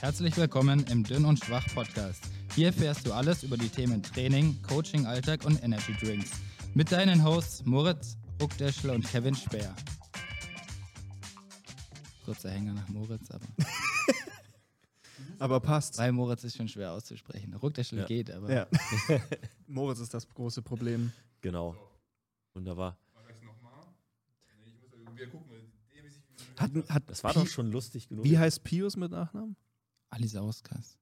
Herzlich willkommen im Dünn und Schwach Podcast. Hier erfährst du alles über die Themen Training, Coaching, Alltag und Energy Drinks. Mit deinen Hosts Moritz Ruckdeschel und Kevin Speer. Kurzer Hänger nach Moritz, aber. aber passt. Weil Moritz ist schon schwer auszusprechen. Ruckdeschel Ja. geht, aber. Ja. Moritz ist das große Problem. Genau. Wunderbar. Hat, hat Das war Pi- doch schon lustig genug. Wie heißt Pius mit Nachnamen? Alisauskas.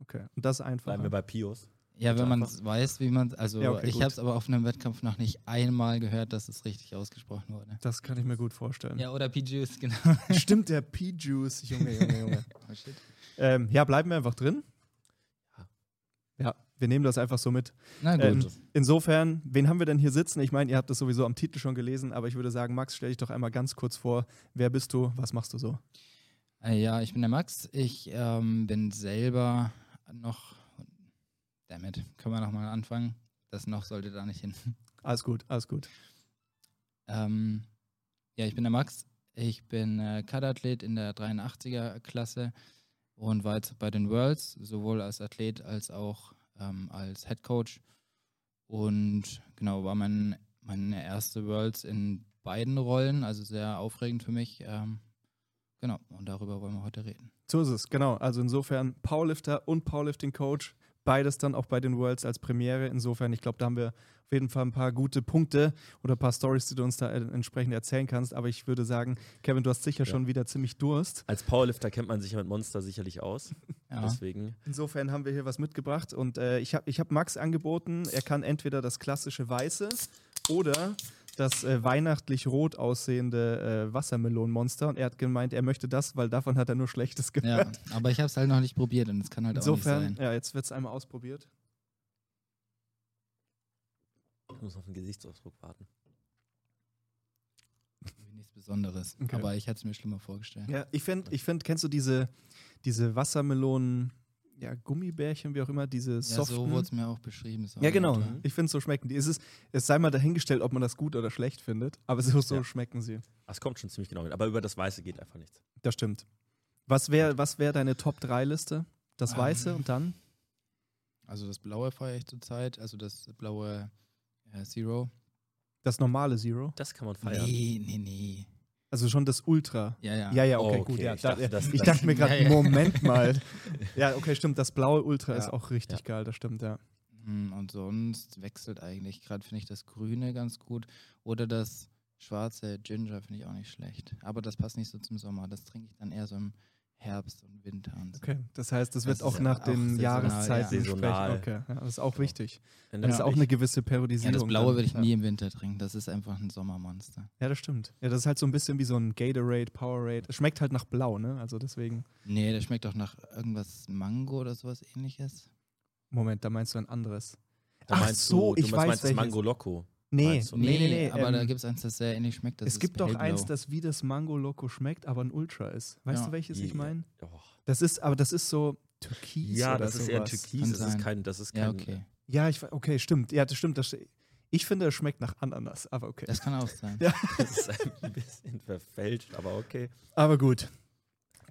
Okay. Und das einfach. Bleiben wir bei Pius. Ja, wenn man weiß, wie man. Also, Ja, okay, ich habe es aber auf einem Wettkampf noch nicht einmal gehört, dass es richtig ausgesprochen wurde. Das kann ich mir gut vorstellen. Ja, oder P-Juice, genau. Stimmt, der P-Juice. Junge, Junge, Junge. Oh, shit. ähm, ja, bleiben wir einfach drin. Ja. Ja, wir nehmen das einfach so mit. Na gut. Ähm, insofern, wen haben wir denn hier sitzen? Ich meine, ihr habt das sowieso am Titel schon gelesen, aber ich würde sagen, Max, stell dich doch einmal ganz kurz vor. Wer bist du? Was machst du so? Äh, Ja, ich bin der Max. Ich ähm, bin selber noch. Damit können wir nochmal anfangen. Das noch sollte da nicht hin. Alles gut, alles gut. Ähm, ja, ich bin der Max. Ich bin äh, Kadathlet in der 83er-Klasse und war jetzt bei den Worlds, sowohl als Athlet als auch ähm, als Head Coach. Und genau, war mein, meine erste Worlds in beiden Rollen, also sehr aufregend für mich. Ähm, genau, und darüber wollen wir heute reden. So ist es, genau. Also insofern Powerlifter und Powerlifting-Coach, beides dann auch bei den Worlds als Premiere. Insofern, ich glaube, da haben wir auf jeden Fall ein paar gute Punkte oder ein paar Stories, die du uns da entsprechend erzählen kannst. Aber ich würde sagen, Kevin, du hast sicher Ja. schon wieder ziemlich Durst. Als Powerlifter kennt man sich ja mit Monster sicherlich aus. Ja. Deswegen. Insofern haben wir hier was mitgebracht und äh, ich habe ich hab Max angeboten, er kann entweder das klassische Weiße oder das äh, weihnachtlich rot aussehende äh, Wassermelonenmonster und er hat gemeint, er möchte das, weil davon hat er nur Schlechtes Ja, gehört. aber ich habe es halt noch nicht probiert und es kann halt auch Insofern, nicht sein. ja, jetzt wird es einmal ausprobiert. Ich muss auf den Gesichtsausdruck warten. Nichts Besonderes. Okay. Aber ich hätte es mir schlimmer vorgestellt. Ja, ich finde, ich find, kennst du diese, diese Wassermelonen, ja, Gummibärchen, wie auch immer, diese Ja, soften? so wurde es mir auch beschrieben. so ja, genau. ungefähr. Ich finde, so schmecken die. Es, ist, es sei mal dahingestellt, ob man das gut oder schlecht findet, aber so, so Ja. schmecken sie. Das kommt schon ziemlich genau hin. Aber über das Weiße geht einfach nichts. Das stimmt. Was wäre was wär deine Top-3-Liste? Das Ähm. Weiße und dann? Also das blaue feiere ich zurzeit, also das blaue äh, Zero. Das normale Zero? Das kann man feiern. Nee, nee, nee. Also schon das Ultra. Ja, ja. Ja, ja, Oh, okay, okay. gut. Ja, Ich da, dachte, das- ich dachte mir gerade, Ja, ja. Moment mal. Ja, okay, stimmt. Das blaue Ultra ist Ja. auch richtig geil, das stimmt, ja. Hm, Und sonst wechselt eigentlich. Gerade finde ich das grüne ganz gut. Oder das schwarze Ginger finde ich auch nicht schlecht. Aber das passt nicht so zum Sommer. Das trinke ich dann eher so im Herbst und Winter und so. Okay, das heißt, das wird Das auch ist nach auch den saisonal, Jahreszeiten ja. Saisonal. Okay, ja, das ist auch Genau. wichtig. Wenn Das ist auch eine gewisse Ja, Periodisierung. das blaue würde ich ja. nie im Winter trinken. Das ist einfach ein Sommermonster. Ja, das stimmt. Ja, das ist halt so ein bisschen wie so ein Gatorade, Powerade. Es schmeckt halt nach blau, ne? Also deswegen. Nee, das schmeckt doch nach irgendwas Mango oder sowas ähnliches. Moment, da meinst du ein anderes. Da Ach meinst so, du, ich du weiß meinst das welches. Mango Loco. Nee, nee, nee, nee. aber da ähm, gibt es eins, das sehr ähnlich schmeckt. Das es gibt doch eins, das wie das Mango Loco schmeckt, aber ein Ultra ist. Weißt Ja. du, welches ich Ja. meine? Oh. Das ist, aber das ist so türkis Ja, oder das ist eher sowas. Türkis. Kann Das ist kein, das ist kein. Ja, okay. Ja, ich, okay, stimmt. Ja, das stimmt. Das, ich finde, es schmeckt nach Ananas, aber okay. Das kann auch sein. Ja. Das ist ein bisschen verfälscht, aber okay. Aber gut.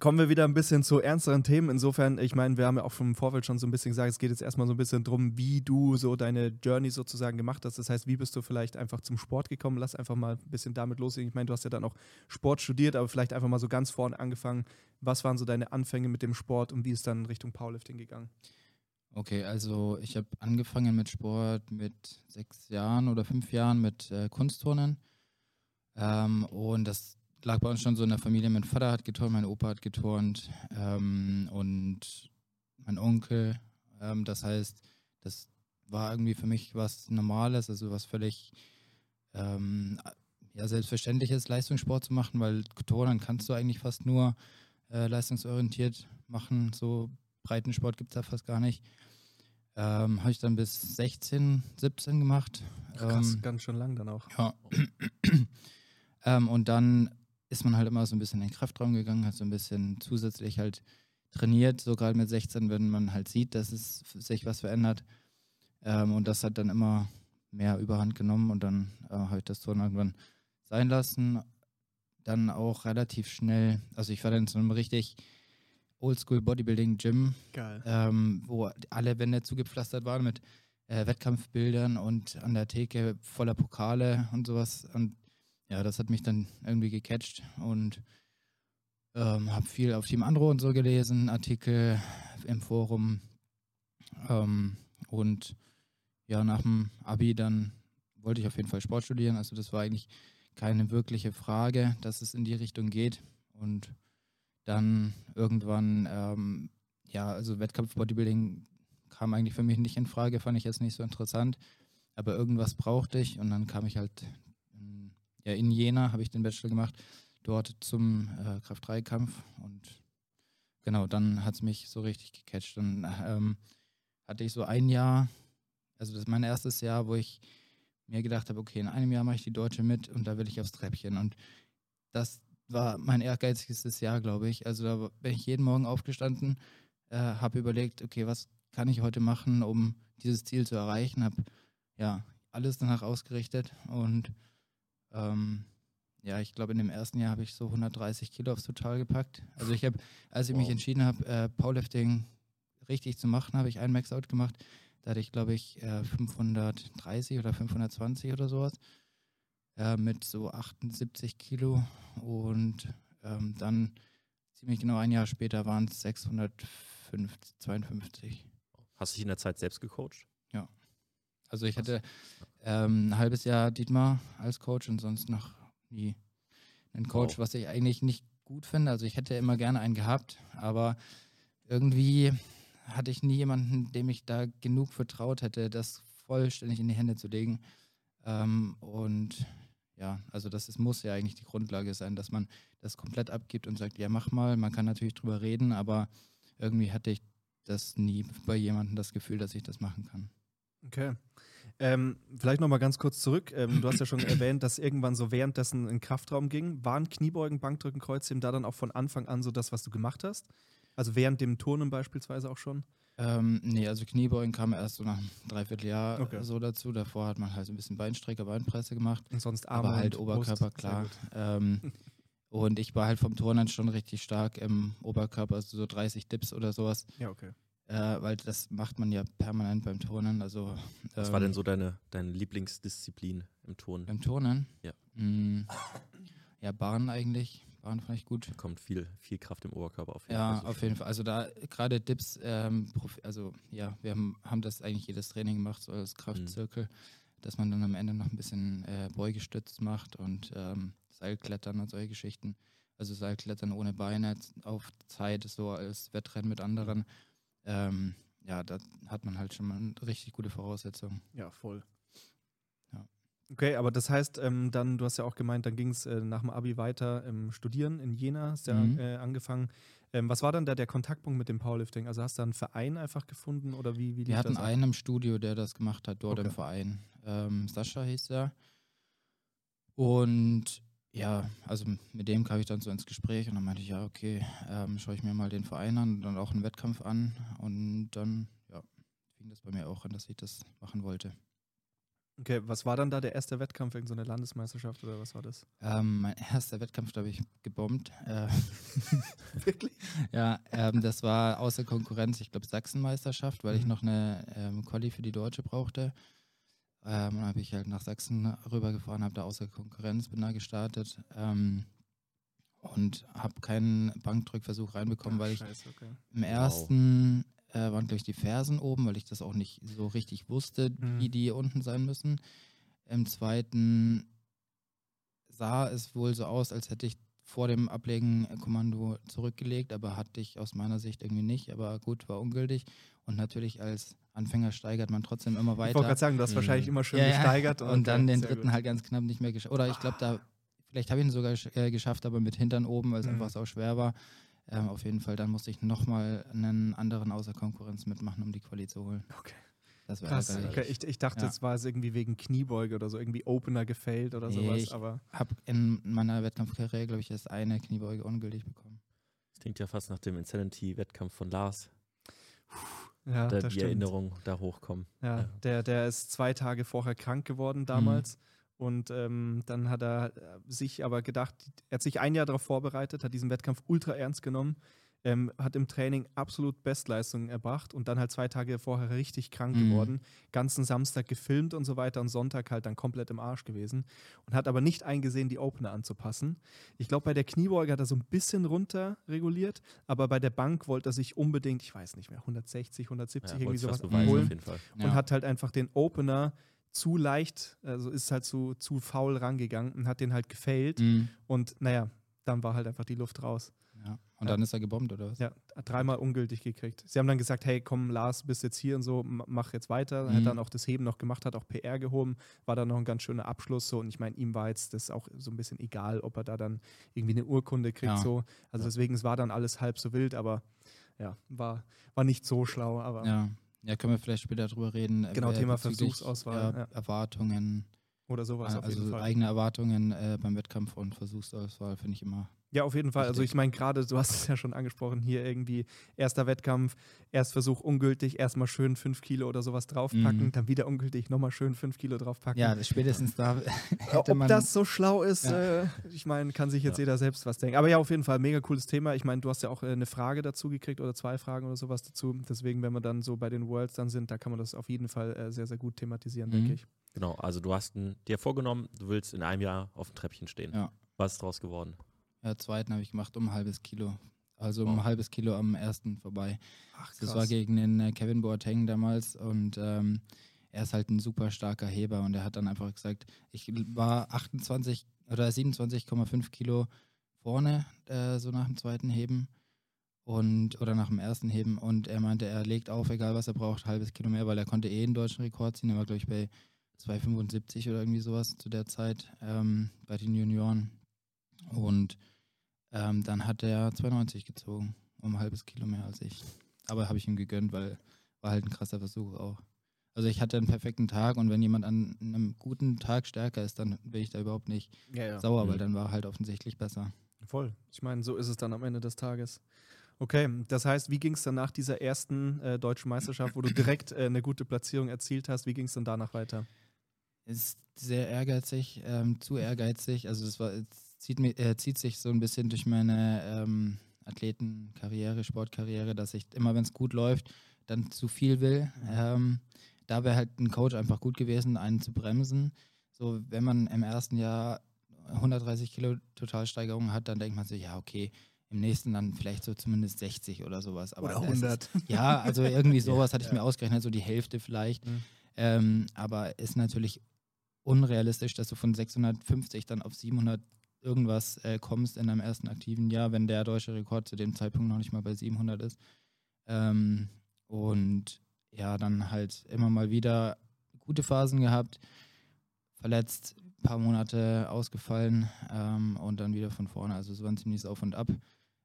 Kommen wir wieder ein bisschen zu ernsteren Themen. Insofern, ich meine, wir haben ja auch im Vorfeld schon so ein bisschen gesagt, es geht jetzt erstmal so ein bisschen drum, wie du so deine Journey sozusagen gemacht hast. Das heißt, wie bist du vielleicht einfach zum Sport gekommen? Lass einfach mal ein bisschen damit loslegen. Ich meine, du hast ja dann auch Sport studiert, aber vielleicht einfach mal so ganz vorne angefangen. Was waren so deine Anfänge mit dem Sport und wie ist dann Richtung Powerlifting gegangen? Okay, also ich habe angefangen mit Sport mit sechs Jahren oder fünf Jahren mit äh, Kunstturnen. Ähm, und das lag bei uns schon so in der Familie. Mein Vater hat geturnt, mein Opa hat geturnt ähm, und mein Onkel. Ähm, das heißt, das war irgendwie für mich was Normales, also was völlig ähm, ja, selbstverständliches, Leistungssport zu machen, weil Turnen kannst du eigentlich fast nur äh, leistungsorientiert machen. So Breitensport gibt es da fast gar nicht. Ähm, Habe ich dann bis 16, 17 gemacht. Krass, Ähm, ganz schön lang dann auch. ja. ähm, und dann ist man halt immer so ein bisschen in den Kraftraum gegangen, hat so ein bisschen zusätzlich halt trainiert, so gerade mit 16, wenn man halt sieht, dass es sich was verändert. Ähm, und das hat dann immer mehr Überhand genommen und dann äh, habe ich das Turnen irgendwann sein lassen. Dann auch relativ schnell, also ich war dann in so einem richtig Oldschool Bodybuilding Gym, ähm, wo alle Wände zugepflastert waren mit äh, Wettkampfbildern und an der Theke voller Pokale und sowas. Und ja, das hat mich dann irgendwie gecatcht und ähm, habe viel auf Team Andro und so gelesen, Artikel im Forum. Ähm, und ja, nach dem Abi dann wollte ich auf jeden Fall Sport studieren. Also das war eigentlich keine wirkliche Frage, dass es in die Richtung geht. Und dann irgendwann, ähm, ja, also Wettkampf-Bodybuilding kam eigentlich für mich nicht in Frage, fand ich jetzt nicht so interessant. Aber irgendwas brauchte ich und dann kam ich halt ja, in Jena, habe ich den Bachelor gemacht, dort zum äh, Kraft-3-Kampf und genau, dann hat es mich so richtig gecatcht. Und ähm, hatte ich so ein Jahr, also das ist mein erstes Jahr, wo ich mir gedacht habe, okay, in einem Jahr mache ich die Deutsche mit und da will ich aufs Treppchen. Und das war mein ehrgeizigstes Jahr, glaube ich. Also da bin ich jeden Morgen aufgestanden, äh, habe überlegt, okay, was kann ich heute machen, um dieses Ziel zu erreichen, habe ja alles danach ausgerichtet und ähm, ja, ich glaube, in dem ersten Jahr habe ich so 130 Kilo aufs Total gepackt. Also ich habe, als ich mich Wow. entschieden habe, äh, Powerlifting richtig zu machen, habe ich einen Maxout gemacht. Da hatte ich, glaube ich, äh, 530 oder 520 oder sowas. Äh, mit so 78 Kilo. Und ähm, dann ziemlich genau ein Jahr später waren es 652. Hast du dich in der Zeit selbst gecoacht? Also ich hatte ähm, ein halbes Jahr Dietmar als Coach und sonst noch nie einen Coach, Wow. was ich eigentlich nicht gut finde. Also ich hätte immer gerne einen gehabt, aber irgendwie hatte ich nie jemanden, dem ich da genug vertraut hätte, das vollständig in die Hände zu legen. Ähm, und ja, also das ist, muss ja eigentlich die Grundlage sein, dass man das komplett abgibt und sagt, ja, mach mal. Man kann natürlich drüber reden, aber irgendwie hatte ich das nie bei jemandem das Gefühl, dass ich das machen kann. Okay. Ähm, vielleicht noch mal ganz kurz zurück. Ähm, du hast ja schon erwähnt, dass irgendwann so währenddessen ein Kraftraum ging. Waren Kniebeugen, Bankdrücken, Kreuzheben da dann auch von Anfang an so das, was du gemacht hast? Also während dem Turnen beispielsweise auch schon? Ähm, nee, also Kniebeugen kam erst so nach einem Dreivierteljahr Okay. so dazu. Davor hat man halt so ein bisschen Beinstrecker, Beinpresse gemacht. Und sonst Arme aber halt Oberkörper, Brust? Klar. Ähm, und ich war halt vom Turnen schon richtig stark im Oberkörper, also so 30 Dips oder sowas. Ja, okay. Äh, weil das macht man ja permanent beim Turnen. Also, Was war denn ähm, so deine, deine Lieblingsdisziplin im Turnen? Beim Turnen? Ja. Mm, ja, Bahn eigentlich. Bahn fand ich gut. Da kommt viel, viel Kraft im Oberkörper auf jeden Ja, Fall. so auf jeden Fall. Also da gerade Dips, ähm, also ja, wir haben, haben das eigentlich jedes Training gemacht, so als Kraftzirkel, dass man dann am Ende noch ein bisschen äh, Beugestützt macht und ähm, Seilklettern und solche Geschichten. Also Seilklettern ohne Beine auf Zeit, so als Wettrennen mit anderen. Ähm, ja, da hat man halt schon mal eine richtig gute Voraussetzung. Ja, voll. Ja. Okay, aber das heißt, ähm, dann, du hast ja auch gemeint, dann ging es äh, nach dem Abi weiter ähm, studieren in Jena, hast ja Mhm. äh, angefangen. Ähm, was war dann da der Kontaktpunkt mit dem Powerlifting? Also hast du da einen Verein einfach gefunden oder wie, wie Wir hatten einen im Studio, der das gemacht hat, dort Okay. im Verein. Ähm, Sascha hieß er. Und ja, also mit dem kam ich dann so ins Gespräch und dann meinte ich, ja, okay, ähm, schaue ich mir mal den Verein an und dann auch einen Wettkampf an. Und dann, ja, fing das bei mir auch an, dass ich das machen wollte. Okay, was war dann da der erste Wettkampf, irgendeine so eine Landesmeisterschaft oder was war das? Ähm, mein erster Wettkampf, da habe ich gebombt. Äh, Wirklich? ja, ähm, das war außer Konkurrenz, ich glaube Sachsenmeisterschaft, weil ich Mhm. noch eine ähm, Quali für die Deutsche brauchte. Ähm, dann habe ich halt nach Sachsen rübergefahren, habe da außer Konkurrenz, bin da gestartet ähm, und habe keinen Bankdrückversuch reinbekommen, Ach, weil ich okay. im ersten äh, waren, glaube ich, die Fersen oben, weil ich das auch nicht so richtig wusste, Mhm. wie die unten sein müssen. Im zweiten sah es wohl so aus, als hätte ich vor dem Ablegen Kommando zurückgelegt, aber hatte ich aus meiner Sicht irgendwie nicht. Aber gut, war ungültig. Und natürlich als Anfänger steigert man trotzdem immer Ich wollte weiter. gerade sagen, du hast Mhm. wahrscheinlich immer schön Ja, ja. gesteigert. Und dann okay, den sehr dritten gut. halt ganz knapp nicht mehr geschafft. Oder ich glaube, da, vielleicht habe ich ihn sogar äh, geschafft, aber mit Hintern oben, weil es Mhm. einfach so schwer war. Ähm, auf jeden Fall, dann musste ich nochmal einen anderen außer Konkurrenz mitmachen, um die Quali zu holen. Okay. Das war Krass, okay. ich, ich dachte, Ja. es war es irgendwie wegen Kniebeuge oder so, irgendwie Opener gefailt oder Nee, sowas, ich- aber Habe in meiner Wettkampfkarriere, glaube ich, erst eine Kniebeuge ungültig bekommen. Das klingt ja fast nach dem Insanity-Wettkampf von Lars, ja, da die stimmt. Erinnerungen da hochkommen. Ja, Ja. Der, der ist zwei Tage vorher krank geworden damals. Und ähm, dann hat er äh, sich aber gedacht, er hat sich ein Jahr darauf vorbereitet, hat diesen Wettkampf ultra ernst genommen. Ähm, hat im Training absolut Bestleistungen erbracht und dann halt zwei Tage vorher richtig krank Mhm. geworden. Ganzen Samstag gefilmt und so weiter und Sonntag halt dann komplett im Arsch gewesen und hat aber nicht eingesehen, die Opener anzupassen. Ich glaube, bei der Kniebeuge hat er so ein bisschen runter reguliert, aber bei der Bank wollte er sich unbedingt, ich weiß nicht mehr, 160, 170 Ja, irgendwie sowas beweisen holen auf jeden Fall. und hat halt einfach den Opener zu leicht, also ist halt zu, zu faul rangegangen und hat den halt gefailt. Mhm. Und naja, dann war halt einfach die Luft raus. Ja. Und Ja. dann ist er gebombt, oder was? Ja, dreimal ungültig gekriegt. Sie haben dann gesagt, hey, komm, Lars, bist jetzt hier und so, mach jetzt weiter. Er Mhm. hat dann auch das Heben noch gemacht, hat auch PR gehoben, war dann noch ein ganz schöner Abschluss so. Und ich meine, ihm war jetzt das auch so ein bisschen egal, ob er da dann irgendwie eine Urkunde kriegt Ja. so. Also deswegen, es war dann alles halb so wild, aber ja, war, war nicht so schlau, aber Ja. Ja, können wir vielleicht später drüber reden. äh, Genau, Thema Versuchsauswahl, Ja, ja. Erwartungen, oder sowas auf also eigene Erwartungen äh, beim Wettkampf und Versuchsauswahl finde ich immer. Ja, auf jeden Fall. Also ich meine, gerade, du hast es ja schon angesprochen, hier irgendwie erster Wettkampf, Erstversuch ungültig, erstmal schön fünf Kilo oder sowas draufpacken, Mhm. dann wieder ungültig, nochmal schön fünf Kilo draufpacken. Ja, spätestens da hätte Ob man. das so schlau ist, Ja. äh, ich meine, kann sich jetzt Ja. jeder selbst was denken. Aber ja, auf jeden Fall, mega cooles Thema. Ich meine, du hast ja auch äh, eine Frage dazu gekriegt oder zwei Fragen oder sowas dazu. Deswegen, wenn wir dann so bei den Worlds dann sind, da kann man das auf jeden Fall äh, sehr, sehr gut thematisieren, Mhm. denke ich. Genau, also du hast ein, dir vorgenommen, du willst in einem Jahr auf dem Treppchen stehen. Ja. Was ist draus geworden? Ja, zweiten habe ich gemacht um ein halbes Kilo. Also um Wow. ein halbes Kilo am ersten vorbei. Ach, Das war gegen den äh, Kevin Boateng damals und ähm, er ist halt ein super starker Heber und er hat dann einfach gesagt, ich war 28 oder 27,5 Kilo vorne, äh, so nach dem zweiten Heben und oder nach dem ersten Heben und er meinte, er legt auf, egal was er braucht, halbes Kilo mehr, weil er konnte eh einen deutschen Rekord ziehen. Er war, glaube ich, bei 2,75 oder irgendwie sowas zu der Zeit ähm, bei den Junioren. Und ähm, dann hat er 92 gezogen, um ein halbes Kilo mehr als ich. Aber habe ich ihm gegönnt, weil war halt ein krasser Versuch auch. Also ich hatte einen perfekten Tag und wenn jemand an einem guten Tag stärker ist, dann bin ich da überhaupt nicht ja, ja. sauer, weil Mhm. dann war er halt offensichtlich besser. Voll. Ich meine, so ist es dann am Ende des Tages. Okay, das heißt, wie ging es dann nach dieser ersten äh, deutschen Meisterschaft, wo du direkt äh, eine gute Platzierung erzielt hast, wie ging es dann danach weiter? Ist sehr ehrgeizig, ähm, zu ehrgeizig. Also das war, es zieht, äh, zieht sich so ein bisschen durch meine ähm, Athletenkarriere, Sportkarriere, dass ich immer, wenn es gut läuft, dann zu viel will. Ähm, da wäre halt ein Coach einfach gut gewesen, einen zu bremsen. So, wenn man im ersten Jahr 130 Kilo Totalsteigerung hat, dann denkt man so, ja, okay, im nächsten dann vielleicht so zumindest 60 oder sowas. Aber Oder das ist- 100. ja, also irgendwie sowas hatte ich Ja. mir ausgerechnet, so die Hälfte vielleicht. Mhm. Ähm, aber ist natürlich unrealistisch, dass du von 650 dann auf 700 irgendwas äh, kommst in deinem ersten aktiven Jahr, wenn der deutsche Rekord zu dem Zeitpunkt noch nicht mal bei 700 ist. Ähm, und ja, dann halt immer mal wieder gute Phasen gehabt, verletzt, ein paar Monate ausgefallen ähm, und dann wieder von vorne. Also es war ein ziemliches Auf und Ab.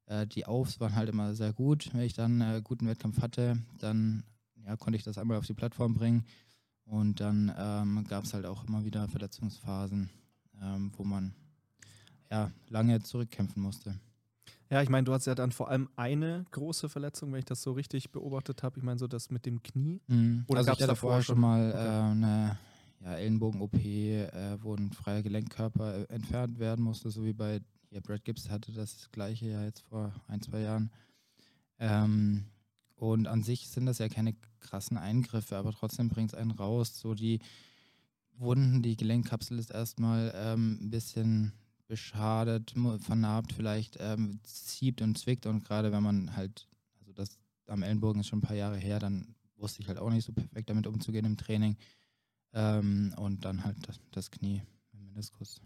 Äh, die Aufs waren halt immer sehr gut. Wenn ich dann äh, guten Wettkampf hatte, dann ja, konnte ich das einmal auf die Plattform bringen. Und dann ähm, gab es halt auch immer wieder Verletzungsphasen, ähm, wo man ja lange zurückkämpfen musste. Ja, ich meine, du hast ja dann vor allem eine große Verletzung, wenn ich das so richtig beobachtet habe. Ich meine, so das mit dem Knie. Oder also ich hatte davor schon mal Okay. äh, eine ja, Ellenbogen-OP, äh, wo ein freier Gelenkkörper äh, entfernt werden musste, so wie bei ja, Brad Gibbs hatte das gleiche ja jetzt vor ein, zwei Jahren. Ähm, und an sich sind das ja keine krassen Eingriffe, aber trotzdem bringt es einen raus. So die Wunden, die Gelenkkapsel ist erstmal ähm, ein bisschen beschadet, vernarbt vielleicht, ähm, zieht und zwickt und gerade wenn man halt, also das am Ellenbogen ist schon ein paar Jahre her, dann wusste ich halt auch nicht so perfekt damit umzugehen im Training. Ähm, und dann halt das, das Knie, im Meniskus.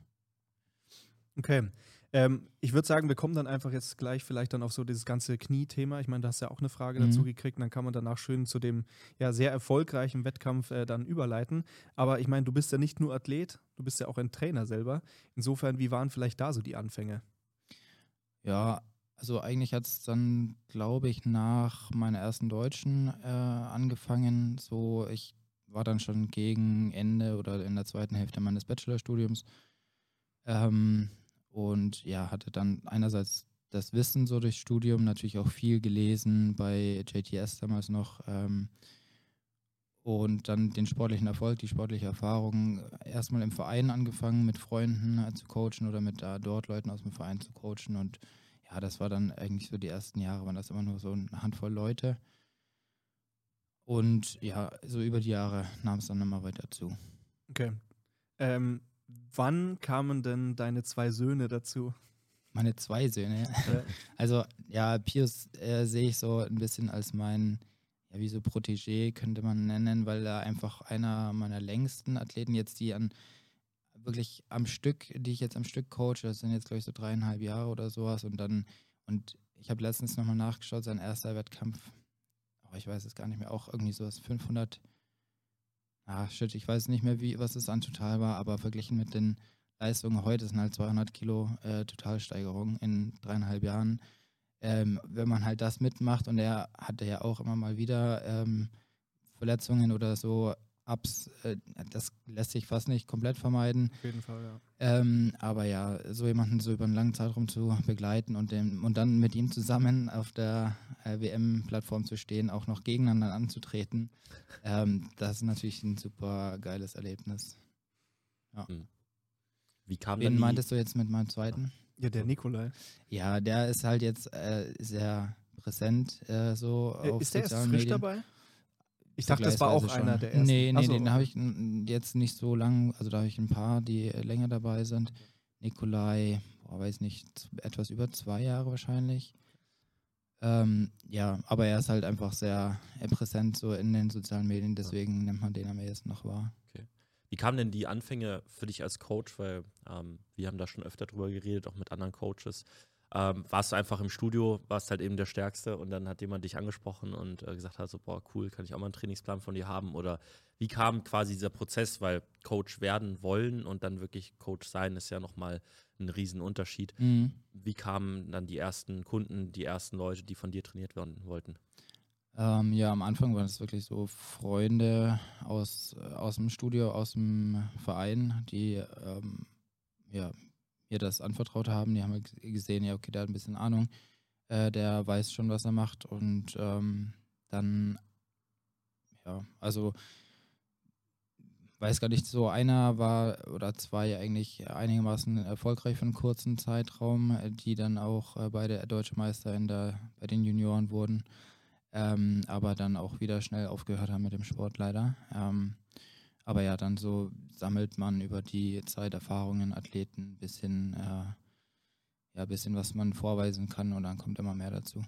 Okay. Ähm, ich würde sagen, wir kommen dann einfach jetzt gleich vielleicht dann auf so dieses ganze Knie-Thema. Ich meine, da hast ja auch eine Frage Mhm. dazu gekriegt. Und dann kann man danach schön zu dem ja sehr erfolgreichen Wettkampf äh, dann überleiten. Aber ich meine, du bist ja nicht nur Athlet, du bist ja auch ein Trainer selber. Insofern, wie waren vielleicht da so die Anfänge? Ja, also eigentlich hat es dann, glaube ich, nach meiner ersten Deutschen äh, angefangen. So, ich war dann schon gegen Ende oder in der zweiten Hälfte meines Bachelorstudiums. Ähm, und ja, hatte dann einerseits das Wissen so durchs Studium, natürlich auch viel gelesen bei JTS damals noch. Ähm, und dann den sportlichen Erfolg, die sportliche Erfahrung, erstmal im Verein angefangen, mit Freunden äh, zu coachen oder mit äh, dort Leuten aus dem Verein zu coachen und ja, das war dann eigentlich so die ersten Jahre, waren das immer nur so eine Handvoll Leute. Und ja, so über die Jahre nahm es dann immer weiter zu. Okay. Ähm, wann kamen denn deine zwei Söhne dazu? Meine zwei Söhne. Ja. Also ja, Pius äh, sehe ich so ein bisschen als mein, ja, wie so Protégé könnte man nennen, weil er einfach einer meiner längsten Athleten jetzt, die an wirklich am Stück, die ich jetzt am Stück coache, das sind jetzt glaube ich so dreieinhalb Jahre oder sowas und dann, und ich habe letztens nochmal nachgeschaut, sein erster Wettkampf, aber ich weiß es gar nicht mehr, auch irgendwie sowas 500, ah shit, ich weiß nicht mehr, wie, was es an total war, aber verglichen mit den Leistungen heute sind halt 200 Kilo äh, Totalsteigerung in dreieinhalb Jahren. Ähm, wenn man halt das mitmacht und er hatte ja auch immer mal wieder ähm, Verletzungen oder so Ups, äh, das lässt sich fast nicht komplett vermeiden. Auf jeden Fall, ja. Ähm, aber ja, so jemanden so über einen langen Zeitraum zu begleiten und, dem, und dann mit ihm zusammen auf der äh, WM-Plattform zu stehen, auch noch gegeneinander anzutreten, ähm, das ist natürlich ein super geiles Erlebnis. Wie kam Wen meintest du jetzt mit meinem zweiten? Ja, der Nikolai. Ja, der ist halt jetzt äh, sehr präsent äh, so Äh, auf ist der erst sozialen frisch Medien. dabei? Ich dachte, das war auch Vergleichsweise einer schon. der ersten. Nee, nee, so. den habe ich jetzt nicht so lang, also da habe ich ein paar, die äh, länger dabei sind. Nikolai, boah, weiß nicht, etwas über zwei Jahre wahrscheinlich. Ähm, ja, aber er ist halt einfach sehr äh, präsent so in den sozialen Medien, deswegen nimmt man den am ehesten noch wahr. wie kamen denn die Anfänge für dich als Coach? Weil ähm, wir haben da schon öfter drüber geredet, auch mit anderen Coaches. Ähm, warst du einfach im Studio, warst halt eben der Stärkste und dann hat jemand dich angesprochen und äh, gesagt hat so, boah, cool, kann ich auch mal einen Trainingsplan von dir haben? Oder wie kam quasi dieser Prozess, weil Coach werden wollen und dann wirklich Coach sein, ist ja nochmal ein Riesenunterschied. Mhm. Wie kamen dann die ersten Kunden, die ersten Leute, die von dir trainiert werden wollten? Ähm, ja, am Anfang waren es wirklich so Freunde aus, äh, aus dem Studio, aus dem Verein, die ähm, ja, mir das anvertraut haben. Die haben gesehen, ja, okay, der hat ein bisschen Ahnung, äh, der weiß schon, was er macht. Und ähm, dann, ja, also weiß gar nicht, so einer war oder zwei eigentlich einigermaßen erfolgreich für einen kurzen Zeitraum, die dann auch äh, beide deutsche Meister in der, bei den Junioren wurden ähm, aber dann auch wieder schnell aufgehört haben mit dem Sport leider. Ähm, aber ja, dann so sammelt man über die Zeit Erfahrungen, Athleten, bisschen, äh, ja, bisschen was man vorweisen kann und dann kommt immer mehr dazu.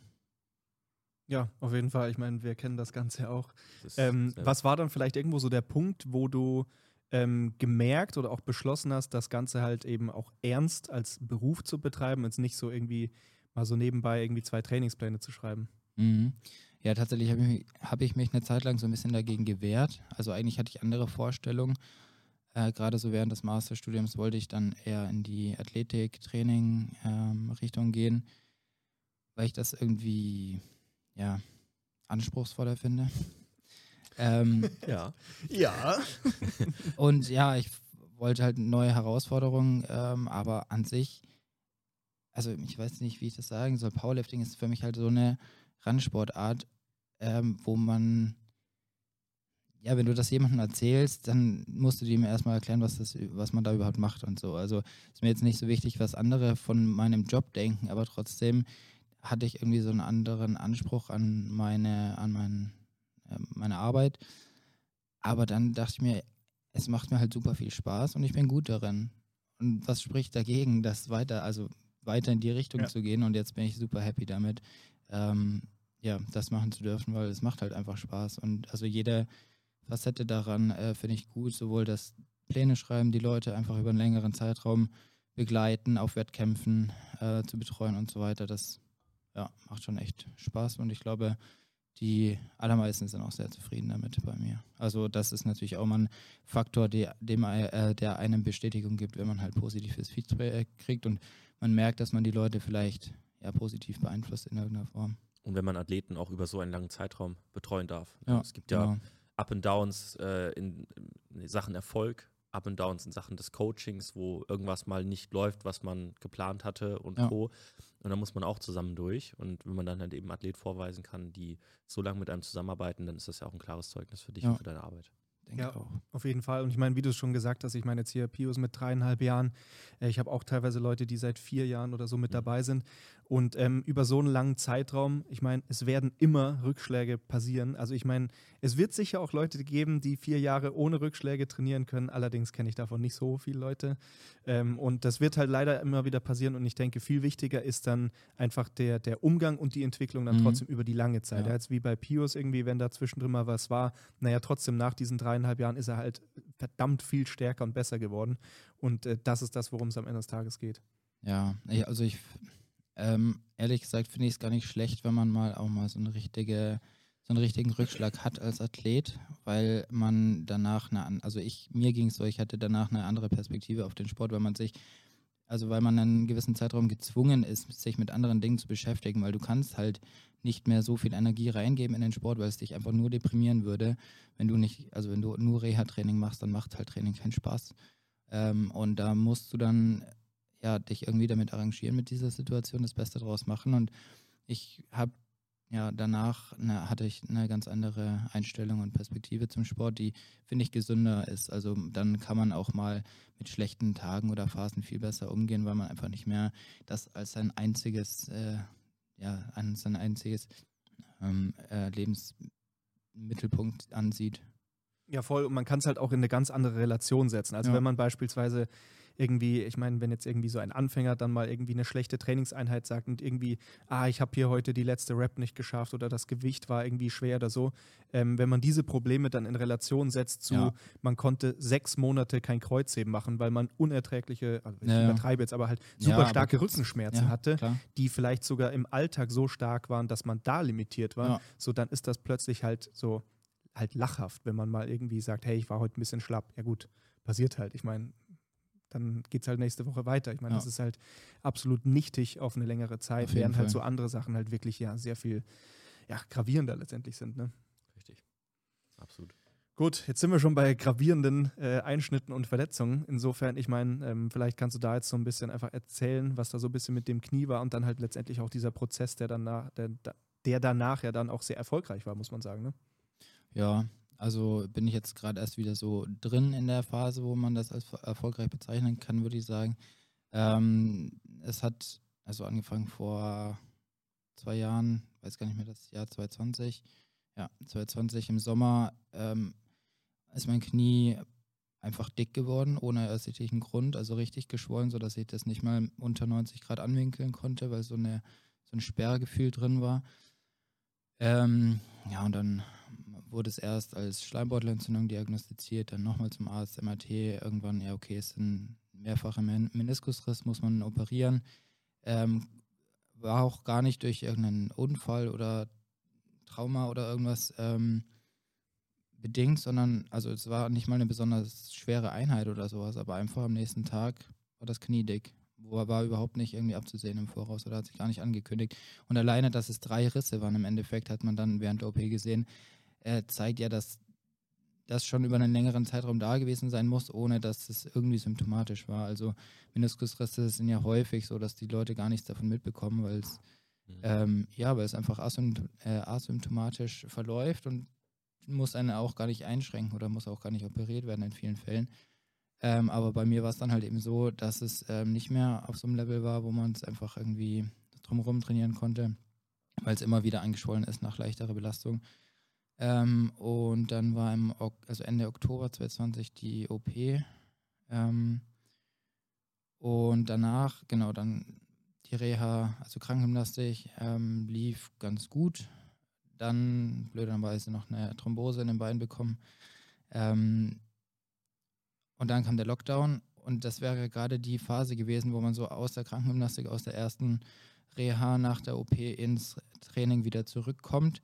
Ja, auf jeden Fall. Ich meine, wir kennen das Ganze auch. Das Ähm, was war dann vielleicht irgendwo so der Punkt, wo du ähm, gemerkt oder auch beschlossen hast, das Ganze halt eben auch ernst als Beruf zu betreiben und nicht so irgendwie mal so nebenbei irgendwie zwei Trainingspläne zu schreiben? Mhm. Ja, tatsächlich habe ich, mich- hab ich mich eine Zeit lang so ein bisschen dagegen gewehrt. Also eigentlich hatte ich andere Vorstellungen. Äh, Gerade so während des Masterstudiums wollte ich dann eher in die Athletik-Training-Richtung gehen, weil ich das irgendwie ja, anspruchsvoller finde. ähm, ja. Ja. und ja, ich wollte halt neue Herausforderungen, ähm, aber an sich, also ich weiß nicht, wie ich das sagen soll. Powerlifting ist für mich halt so eine Randsportart, ähm, wo man, ja, wenn du das jemandem erzählst, dann musst du dem erstmal erklären, was, das, was man da überhaupt macht und so. Also ist mir jetzt nicht so wichtig, was andere von meinem Job denken, aber trotzdem hatte ich irgendwie so einen anderen Anspruch an meine, an mein, äh, meine Arbeit. Aber dann dachte ich mir, es macht mir halt super viel Spaß und ich bin gut darin. Und was spricht dagegen, das weiter, also weiter in die Richtung Ja. zu gehen? Und jetzt bin ich super happy damit, ähm, ja, das machen zu dürfen, weil es macht halt einfach Spaß. Und also jede Facette daran äh, finde ich gut, sowohl das Pläne schreiben, die Leute einfach über einen längeren Zeitraum begleiten, auf Wettkämpfen äh, zu betreuen und so weiter. Das ja, macht schon echt Spaß und ich glaube, die allermeisten sind auch sehr zufrieden damit bei mir. Also das ist natürlich auch mal ein Faktor, der, dem, äh, der einem Bestätigung gibt, wenn man halt positives Feedback kriegt und man merkt, dass man die Leute vielleicht ja, positiv beeinflusst in irgendeiner Form. Und wenn man Athleten auch über so einen langen Zeitraum betreuen darf. Ja, es gibt ja genau. Up and Downs äh, in, in Sachen Erfolg, Up and Downs in Sachen des Coachings, wo irgendwas mal nicht läuft, was man geplant hatte und Ja. Co. Und da muss man auch zusammen durch. Und wenn man dann halt eben Athlet vorweisen kann, die so lange mit einem zusammenarbeiten, dann ist das ja auch ein klares Zeugnis für dich Ja. und für deine Arbeit. denke Ja. auch. Auf jeden Fall. Und ich meine, wie du es schon gesagt hast, ich meine jetzt hier Pius mit dreieinhalb Jahren. Äh, ich habe auch teilweise Leute, die seit vier Jahren oder so mit Mhm. dabei sind. Und ähm, über so einen langen Zeitraum, ich meine, es werden immer Rückschläge passieren. Also ich meine, es wird sicher auch Leute geben, die vier Jahre ohne Rückschläge trainieren können. Allerdings kenne ich davon nicht so viele Leute. Ähm, und das wird halt leider immer wieder passieren. Und ich denke, viel wichtiger ist dann einfach der, der Umgang und die Entwicklung dann Mhm. trotzdem über die lange Zeit. Ja. Jetzt wie bei Pius irgendwie, wenn da zwischendrin mal was war, naja, trotzdem nach diesen dreieinhalb Jahren ist er halt verdammt viel stärker und besser geworden. Und äh, das ist das, worum es am Ende des Tages geht. Ja, also ich, ähm, ehrlich gesagt, finde ich es gar nicht schlecht, wenn man mal auch mal so eine richtige, so einen richtigen Rückschlag hat als Athlet, weil man danach eine, also ich, mir ging es so, ich hatte danach eine andere Perspektive auf den Sport, weil man sich, also weil man einen gewissen Zeitraum gezwungen ist, sich mit anderen Dingen zu beschäftigen, weil du kannst halt nicht mehr so viel Energie reingeben in den Sport, weil es dich einfach nur deprimieren würde, wenn du nicht, also wenn du nur Reha-Training machst, dann macht halt Training keinen Spaß. Ähm, und da musst du dann ja, dich irgendwie damit arrangieren mit dieser Situation, das Beste draus machen. Und ich habe ja danach eine, hatte ich eine ganz andere Einstellung und Perspektive zum Sport, die finde ich gesünder ist. Also dann kann man auch mal mit schlechten Tagen oder Phasen viel besser umgehen, weil man einfach nicht mehr das als sein einziges, äh, ja, an sein einziges ähm, äh, Lebensmittelpunkt ansieht. Ja, voll. Und man kann es halt auch in eine ganz andere Relation setzen. Also Ja. wenn man beispielsweise irgendwie, ich meine, wenn jetzt irgendwie so ein Anfänger dann mal irgendwie eine schlechte Trainingseinheit sagt und irgendwie, ah, ich habe hier heute die letzte Rep nicht geschafft oder das Gewicht war irgendwie schwer oder so, ähm, wenn man diese Probleme dann in Relation setzt zu, Ja. man konnte sechs Monate kein Kreuzheben machen, weil man unerträgliche, also ich Ja, ja. übertreibe jetzt, aber halt Ja, super aber starke Rückenschmerzen Ja, hatte, klar. die vielleicht sogar im Alltag so stark waren, dass man da limitiert war, Ja. so dann ist das plötzlich halt so halt lachhaft, wenn man mal irgendwie sagt, hey, ich war heute ein bisschen schlapp. Ja gut, passiert halt. Ich meine, dann geht es halt nächste Woche weiter. Ich meine, Ja. das ist halt absolut nichtig auf eine längere Zeit, Auf während halt so andere Sachen halt wirklich ja sehr viel ja, gravierender letztendlich sind. Ne? Richtig. Absolut. Gut, jetzt sind wir schon bei gravierenden äh, Einschnitten und Verletzungen. Insofern, ich meine, ähm, vielleicht kannst du da jetzt so ein bisschen einfach erzählen, was da so ein bisschen mit dem Knie war und dann halt letztendlich auch dieser Prozess, der danach, der, der danach ja dann auch sehr erfolgreich war, muss man sagen. Ne? Ja, also bin ich jetzt gerade erst wieder so drin in der Phase, wo man das als erfolgreich bezeichnen kann, würde ich sagen. Ähm, es hat also angefangen vor zwei Jahren, weiß gar nicht mehr, das Jahr 2020. Ja, 2020 im Sommer ähm, ist mein Knie einfach dick geworden, ohne ersichtlichen Grund, also richtig geschwollen, sodass ich das nicht mal unter 90 Grad anwinkeln konnte, weil so, eine, so ein Sperrgefühl drin war. Ähm, ja, und dann wurde es erst als Schleimbeutelentzündung diagnostiziert, dann nochmal zum Arzt, MRT, irgendwann, ja, okay, ist ein mehrfacher Men Meniskusriss, muss man operieren. Ähm, war auch gar nicht durch irgendeinen Unfall oder Trauma oder irgendwas ähm, bedingt, sondern, also es war nicht mal eine besonders schwere Einheit oder sowas, aber einfach am nächsten Tag war das Knie dick. Wo war überhaupt nicht irgendwie abzusehen im Voraus oder hat sich gar nicht angekündigt. Und alleine, dass es drei Risse waren im Endeffekt, hat man dann während der OP gesehen, äh, zeigt ja, dass das schon über einen längeren Zeitraum da gewesen sein muss, ohne dass es irgendwie symptomatisch war. Also Meniskusrisse sind ja häufig so, dass die Leute gar nichts davon mitbekommen, weil es Mhm. ähm, ja, weil es einfach asympt äh, asymptomatisch verläuft und muss einen auch gar nicht einschränken oder muss auch gar nicht operiert werden in vielen Fällen. Ähm, aber bei mir war es dann halt eben so, dass es ähm, nicht mehr auf so einem Level war, wo man es einfach irgendwie drumherum trainieren konnte, weil es immer wieder angeschwollen ist nach leichterer Belastung. Ähm, und dann war im ok also Ende Oktober 2020 die OP. Ähm, und danach, genau, dann die Reha, also Krankengymnastik, ähm, lief ganz gut. Dann blöderweise noch eine Thrombose in den Beinen bekommen. Ähm, und dann kam der Lockdown und das wäre gerade die Phase gewesen, wo man so aus der Krankengymnastik, aus der ersten Reha nach der OP ins Training wieder zurückkommt.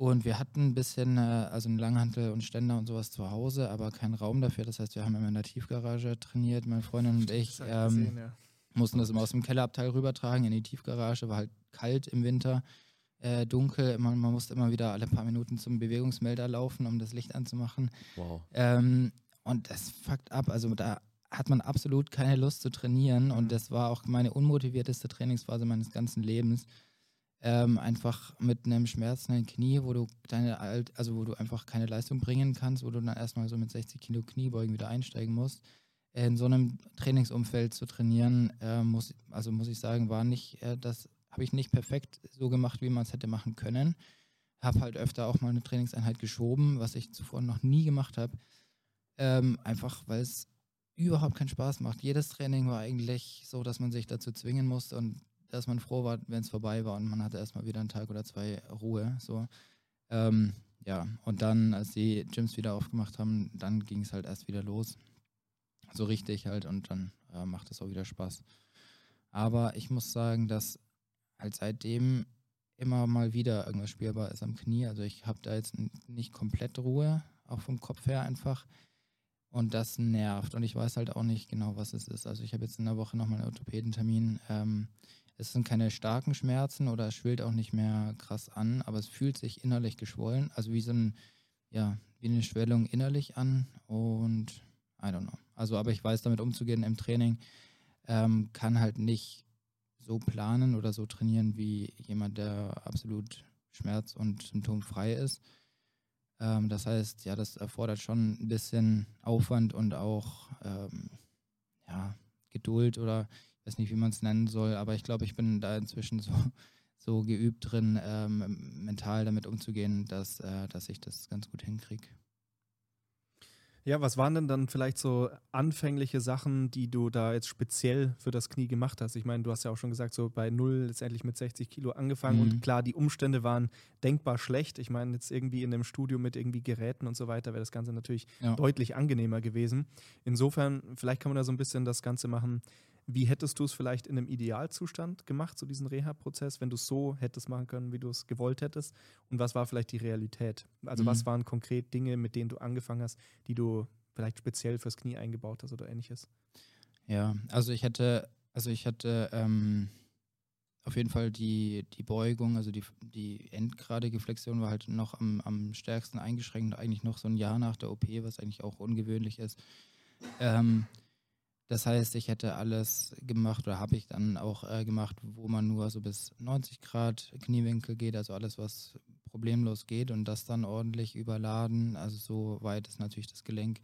Und wir hatten ein bisschen, äh, also einen Langhantel und Ständer und sowas zu Hause, aber keinen Raum dafür. Das heißt, wir haben immer in der Tiefgarage trainiert, meine Freundin und ich. Das Ähm, gesehen, ja. mussten das immer aus dem Kellerabteil rübertragen in die Tiefgarage, war halt kalt im Winter, äh, dunkel, man, man musste immer wieder alle paar Minuten zum Bewegungsmelder laufen, um das Licht anzumachen. Wow. Ähm, und das fuckt ab, also da hat man absolut keine Lust zu trainieren Mhm. und das war auch meine unmotivierteste Trainingsphase meines ganzen Lebens. Ähm, einfach mit einem schmerzenden Knie, wo du deine Alt also wo du einfach keine Leistung bringen kannst, wo du dann erstmal so mit 60 Kilo Kniebeugen wieder einsteigen musst. In so einem Trainingsumfeld zu trainieren, äh, muss, also muss ich sagen, war nicht, äh, das habe ich nicht perfekt so gemacht, wie man es hätte machen können. Habe halt öfter auch mal eine Trainingseinheit geschoben, was ich zuvor noch nie gemacht habe. Ähm, einfach weil es überhaupt keinen Spaß macht. Jedes Training war eigentlich so, dass man sich dazu zwingen musste und dass man froh war, wenn es vorbei war und man hatte erstmal wieder einen Tag oder zwei Ruhe. So. Ähm, ja, und dann, als die Gyms wieder aufgemacht haben, dann ging es halt erst wieder los. So richtig halt und dann äh, macht es auch wieder Spaß. Aber ich muss sagen, dass halt seitdem immer mal wieder irgendwas spielbar ist am Knie. Also ich habe da jetzt nicht komplett Ruhe, auch vom Kopf her einfach. Und das nervt. Und ich weiß halt auch nicht genau, was es ist. Also ich habe jetzt in der Woche nochmal einen Orthopädentermin. Ähm, es sind keine starken Schmerzen oder es schwillt auch nicht mehr krass an, aber es fühlt sich innerlich geschwollen, also wie so ein, ja, wie eine Schwellung innerlich an und I don't know. Also, aber ich weiß damit umzugehen im Training, ähm, kann halt nicht so planen oder so trainieren wie jemand, der absolut schmerz- und symptomfrei ist. Ähm, das heißt, ja, das erfordert schon ein bisschen Aufwand und auch ähm, ja, Geduld oder weiß nicht, wie man es nennen soll, aber ich glaube, ich bin da inzwischen so, so geübt drin, ähm, mental damit umzugehen, dass, äh, dass ich das ganz gut hinkriege. Ja, was waren denn dann vielleicht so anfängliche Sachen, die du da jetzt speziell für das Knie gemacht hast? Ich meine, du hast ja auch schon gesagt, so bei null letztendlich mit 60 Kilo angefangen mhm. und klar, die Umstände waren denkbar schlecht. Ich meine, jetzt irgendwie in einem Studio mit irgendwie Geräten und so weiter wäre das Ganze natürlich ja. deutlich angenehmer gewesen. Insofern, vielleicht kann man da so ein bisschen das Ganze machen, wie hättest du es vielleicht in einem Idealzustand gemacht, so diesen Reha-Prozess, wenn du es so hättest machen können, wie du es gewollt hättest? Und was war vielleicht die Realität? Also, mhm. was waren konkret Dinge, mit denen du angefangen hast, die du vielleicht speziell fürs Knie eingebaut hast oder ähnliches? Ja, also ich hätte, also ich hatte ähm, auf jeden Fall die, die Beugung, also die, die endgradige Flexion war halt noch am, am stärksten eingeschränkt, eigentlich noch so ein Jahr nach der OP, was eigentlich auch ungewöhnlich ist. Ähm, das heißt, ich hätte alles gemacht oder habe ich dann auch äh, gemacht, wo man nur so bis 90 Grad Kniewinkel geht, also alles, was problemlos geht und das dann ordentlich überladen, also so weit es natürlich das Gelenk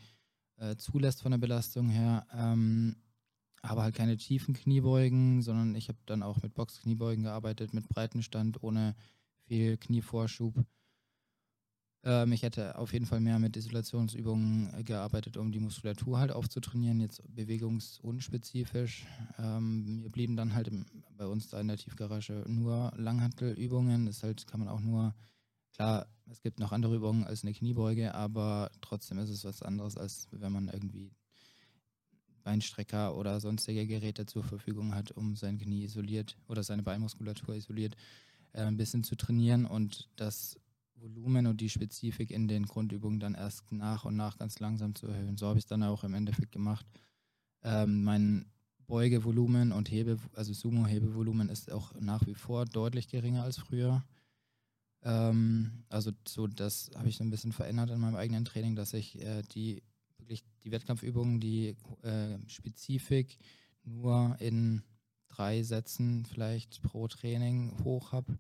äh, zulässt von der Belastung her. Ähm, aber halt keine tiefen Kniebeugen, sondern ich habe dann auch mit Boxkniebeugen gearbeitet, mit Breitenstand, ohne viel Knievorschub. Ähm, ich hätte auf jeden Fall mehr mit Isolationsübungen äh, gearbeitet, um die Muskulatur halt aufzutrainieren, jetzt bewegungsunspezifisch. Ähm, wir blieben dann halt im, bei uns da in der Tiefgarage nur Langhantelübungen. Das halt kann man auch nur, klar, es gibt noch andere Übungen als eine Kniebeuge, aber trotzdem ist es was anderes, als wenn man irgendwie Beinstrecker oder sonstige Geräte zur Verfügung hat, um sein Knie isoliert oder seine Beinmuskulatur isoliert äh, ein bisschen zu trainieren und das Volumen und die Spezifik in den Grundübungen dann erst nach und nach ganz langsam zu erhöhen. So habe ich es dann auch im Endeffekt gemacht. Ähm, mein Beugevolumen und Hebe, also Sumo-Hebevolumen ist auch nach wie vor deutlich geringer als früher. Ähm, also so, das habe ich so ein bisschen verändert in meinem eigenen Training, dass ich äh, die wirklich die Wettkampfübungen, die äh, Spezifik nur in drei Sätzen vielleicht pro Training hoch habe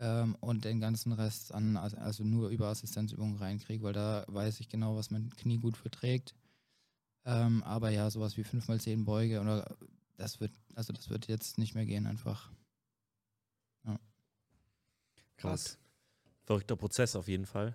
ähm, und den ganzen Rest an, also nur über Assistenzübungen reinkriege, weil da weiß ich genau, was mein Knie gut verträgt. Ähm, aber ja, sowas wie 5x10 Beuge oder das wird, also das wird jetzt nicht mehr gehen einfach. Ja. Krass. Verrückter Prozess auf jeden Fall.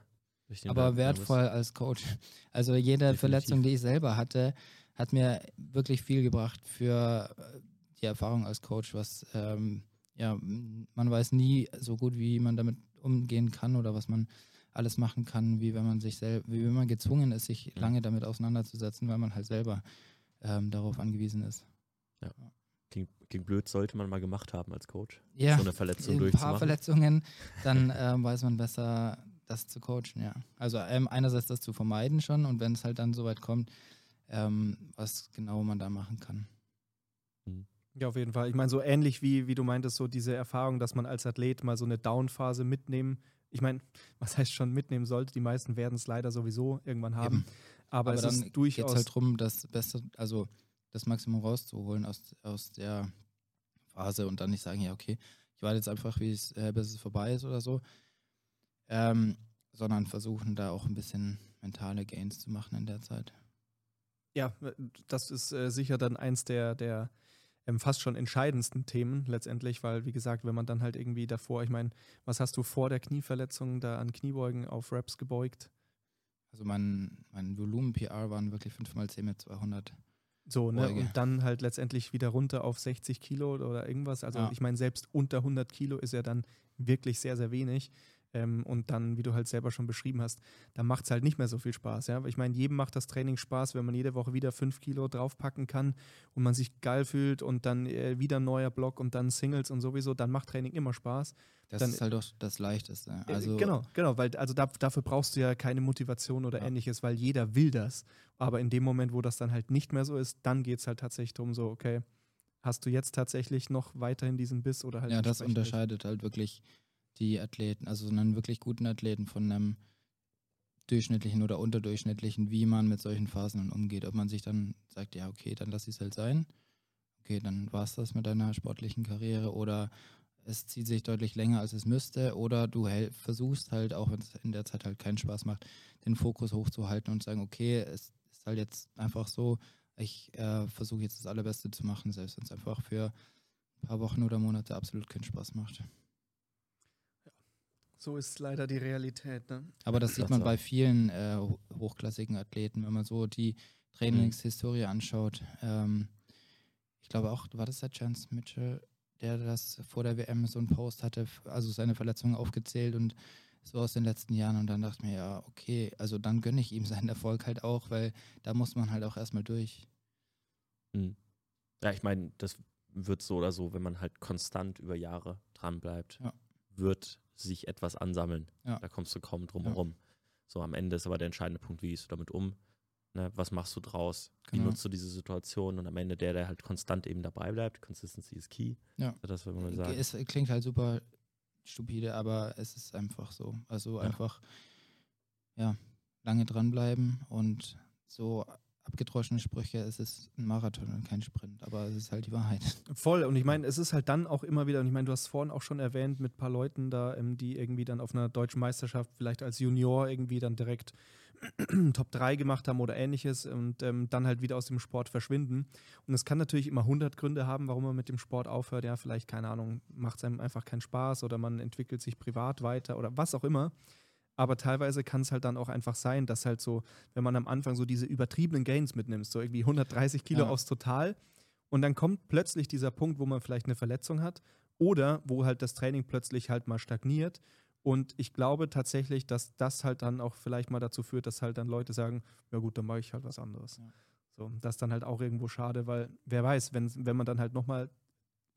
Aber wertvoll als Coach. Also jede Definitiv. Verletzung, die ich selber hatte, hat mir wirklich viel gebracht für äh, die Erfahrung als Coach, was ähm, ja, man weiß nie so gut, wie man damit umgehen kann oder was man alles machen kann, wie wenn man sich selber, wie wenn man gezwungen ist, sich mhm. lange damit auseinanderzusetzen, weil man halt selber ähm, darauf angewiesen ist. Ja. Klingt, klingt, blöd, sollte man mal gemacht haben als Coach. Ja, so eine Verletzung ein paar Verletzungen, dann ähm, weiß man besser, das zu coachen, ja. Also ähm, einerseits das zu vermeiden schon und wenn es halt dann soweit kommt, ähm, was genau man da machen kann. Ja, auf jeden Fall. Ich meine, so ähnlich wie, wie du meintest, so diese Erfahrung, dass man als Athlet mal so eine Down-Phase mitnehmen. Ich meine, was heißt schon mitnehmen sollte? Die meisten werden es leider sowieso irgendwann haben. Eben. Aber, Aber es dann ist durchaus. Jetzt halt darum, das Beste, also das Maximum rauszuholen aus, aus der Phase und dann nicht sagen, ja, okay, ich warte jetzt einfach, wie es, äh, bis es vorbei ist oder so. Ähm, sondern versuchen da auch ein bisschen mentale Gains zu machen in der Zeit. Ja, das ist äh, sicher dann eins der, der ähm, fast schon entscheidendsten Themen letztendlich, weil wie gesagt, wenn man dann halt irgendwie davor, ich meine, was hast du vor der Knieverletzung da an Kniebeugen auf Raps gebeugt? Also mein, mein Volumen-PR waren wirklich 5x10 mit 200. So, ne? Und dann halt letztendlich wieder runter auf 60 Kilo oder irgendwas. Also ja. ich meine, selbst unter 100 Kilo ist ja dann wirklich sehr, sehr wenig. Ähm, und dann, wie du halt selber schon beschrieben hast, da macht es halt nicht mehr so viel Spaß. Ja? Ich meine, jedem macht das Training Spaß, wenn man jede Woche wieder fünf Kilo draufpacken kann und man sich geil fühlt und dann äh, wieder ein neuer Block und dann Singles und sowieso, dann macht Training immer Spaß. Das dann, ist halt auch das Leichteste. Äh, also genau, genau, weil also da, dafür brauchst du ja keine Motivation oder ja. ähnliches, weil jeder will das. Aber in dem Moment, wo das dann halt nicht mehr so ist, dann geht es halt tatsächlich darum, so, okay, hast du jetzt tatsächlich noch weiterhin diesen Biss oder halt. Ja, das unterscheidet halt wirklich die Athleten, also so einen wirklich guten Athleten von einem durchschnittlichen oder unterdurchschnittlichen, wie man mit solchen Phasen umgeht. Ob man sich dann sagt, ja, okay, dann lass ich es halt sein. Okay, dann war es das mit deiner sportlichen Karriere oder es zieht sich deutlich länger, als es müsste oder du versuchst halt, auch wenn es in der Zeit halt keinen Spaß macht, den Fokus hochzuhalten und sagen, okay, es ist halt jetzt einfach so, ich äh, versuche jetzt das Allerbeste zu machen, selbst wenn es einfach für ein paar Wochen oder Monate absolut keinen Spaß macht. So ist leider die Realität. Ne? Aber das sieht man bei vielen äh, hochklassigen Athleten, wenn man so die Trainingshistorie anschaut. Ähm, ich glaube auch, war das der Chance Mitchell, der das vor der WM so einen Post hatte, also seine Verletzungen aufgezählt und so aus den letzten Jahren. Und dann dachte ich mir, ja, okay, also dann gönne ich ihm seinen Erfolg halt auch, weil da muss man halt auch erstmal durch. Hm. Ja, ich meine, das wird so oder so, wenn man halt konstant über Jahre dran bleibt, ja. wird sich etwas ansammeln. Ja. Da kommst du kaum drum herum. Ja. So, am Ende ist aber der entscheidende Punkt, wie gehst du damit um? Ne, was machst du draus? Genau. Wie nutzt du diese Situation? Und am Ende der, der halt konstant eben dabei bleibt. Consistency is key. Ja. Das würde man sagen. Es klingt halt super stupide, aber es ist einfach so. Also einfach, ja, lange dranbleiben und so abgedroschene Sprüche, es ist ein Marathon und kein Sprint, aber es ist halt die Wahrheit. Voll, und ich meine, es ist halt dann auch immer wieder, und ich meine, du hast vorhin auch schon erwähnt mit ein paar Leuten da, ähm, die irgendwie dann auf einer deutschen Meisterschaft vielleicht als Junior irgendwie dann direkt Top 3 gemacht haben oder ähnliches und ähm, dann halt wieder aus dem Sport verschwinden. Und es kann natürlich immer 100 Gründe haben, warum man mit dem Sport aufhört. Ja, vielleicht, keine Ahnung, macht es einem einfach keinen Spaß oder man entwickelt sich privat weiter oder was auch immer. Aber teilweise kann es halt dann auch einfach sein, dass halt so, wenn man am Anfang so diese übertriebenen Gains mitnimmt, so irgendwie 130 Kilo ja. aufs Total, und dann kommt plötzlich dieser Punkt, wo man vielleicht eine Verletzung hat oder wo halt das Training plötzlich halt mal stagniert. Und ich glaube tatsächlich, dass das halt dann auch vielleicht mal dazu führt, dass halt dann Leute sagen, ja gut, dann mache ich halt was anderes. Ja. So, das ist dann halt auch irgendwo schade, weil wer weiß, wenn, wenn man dann halt nochmal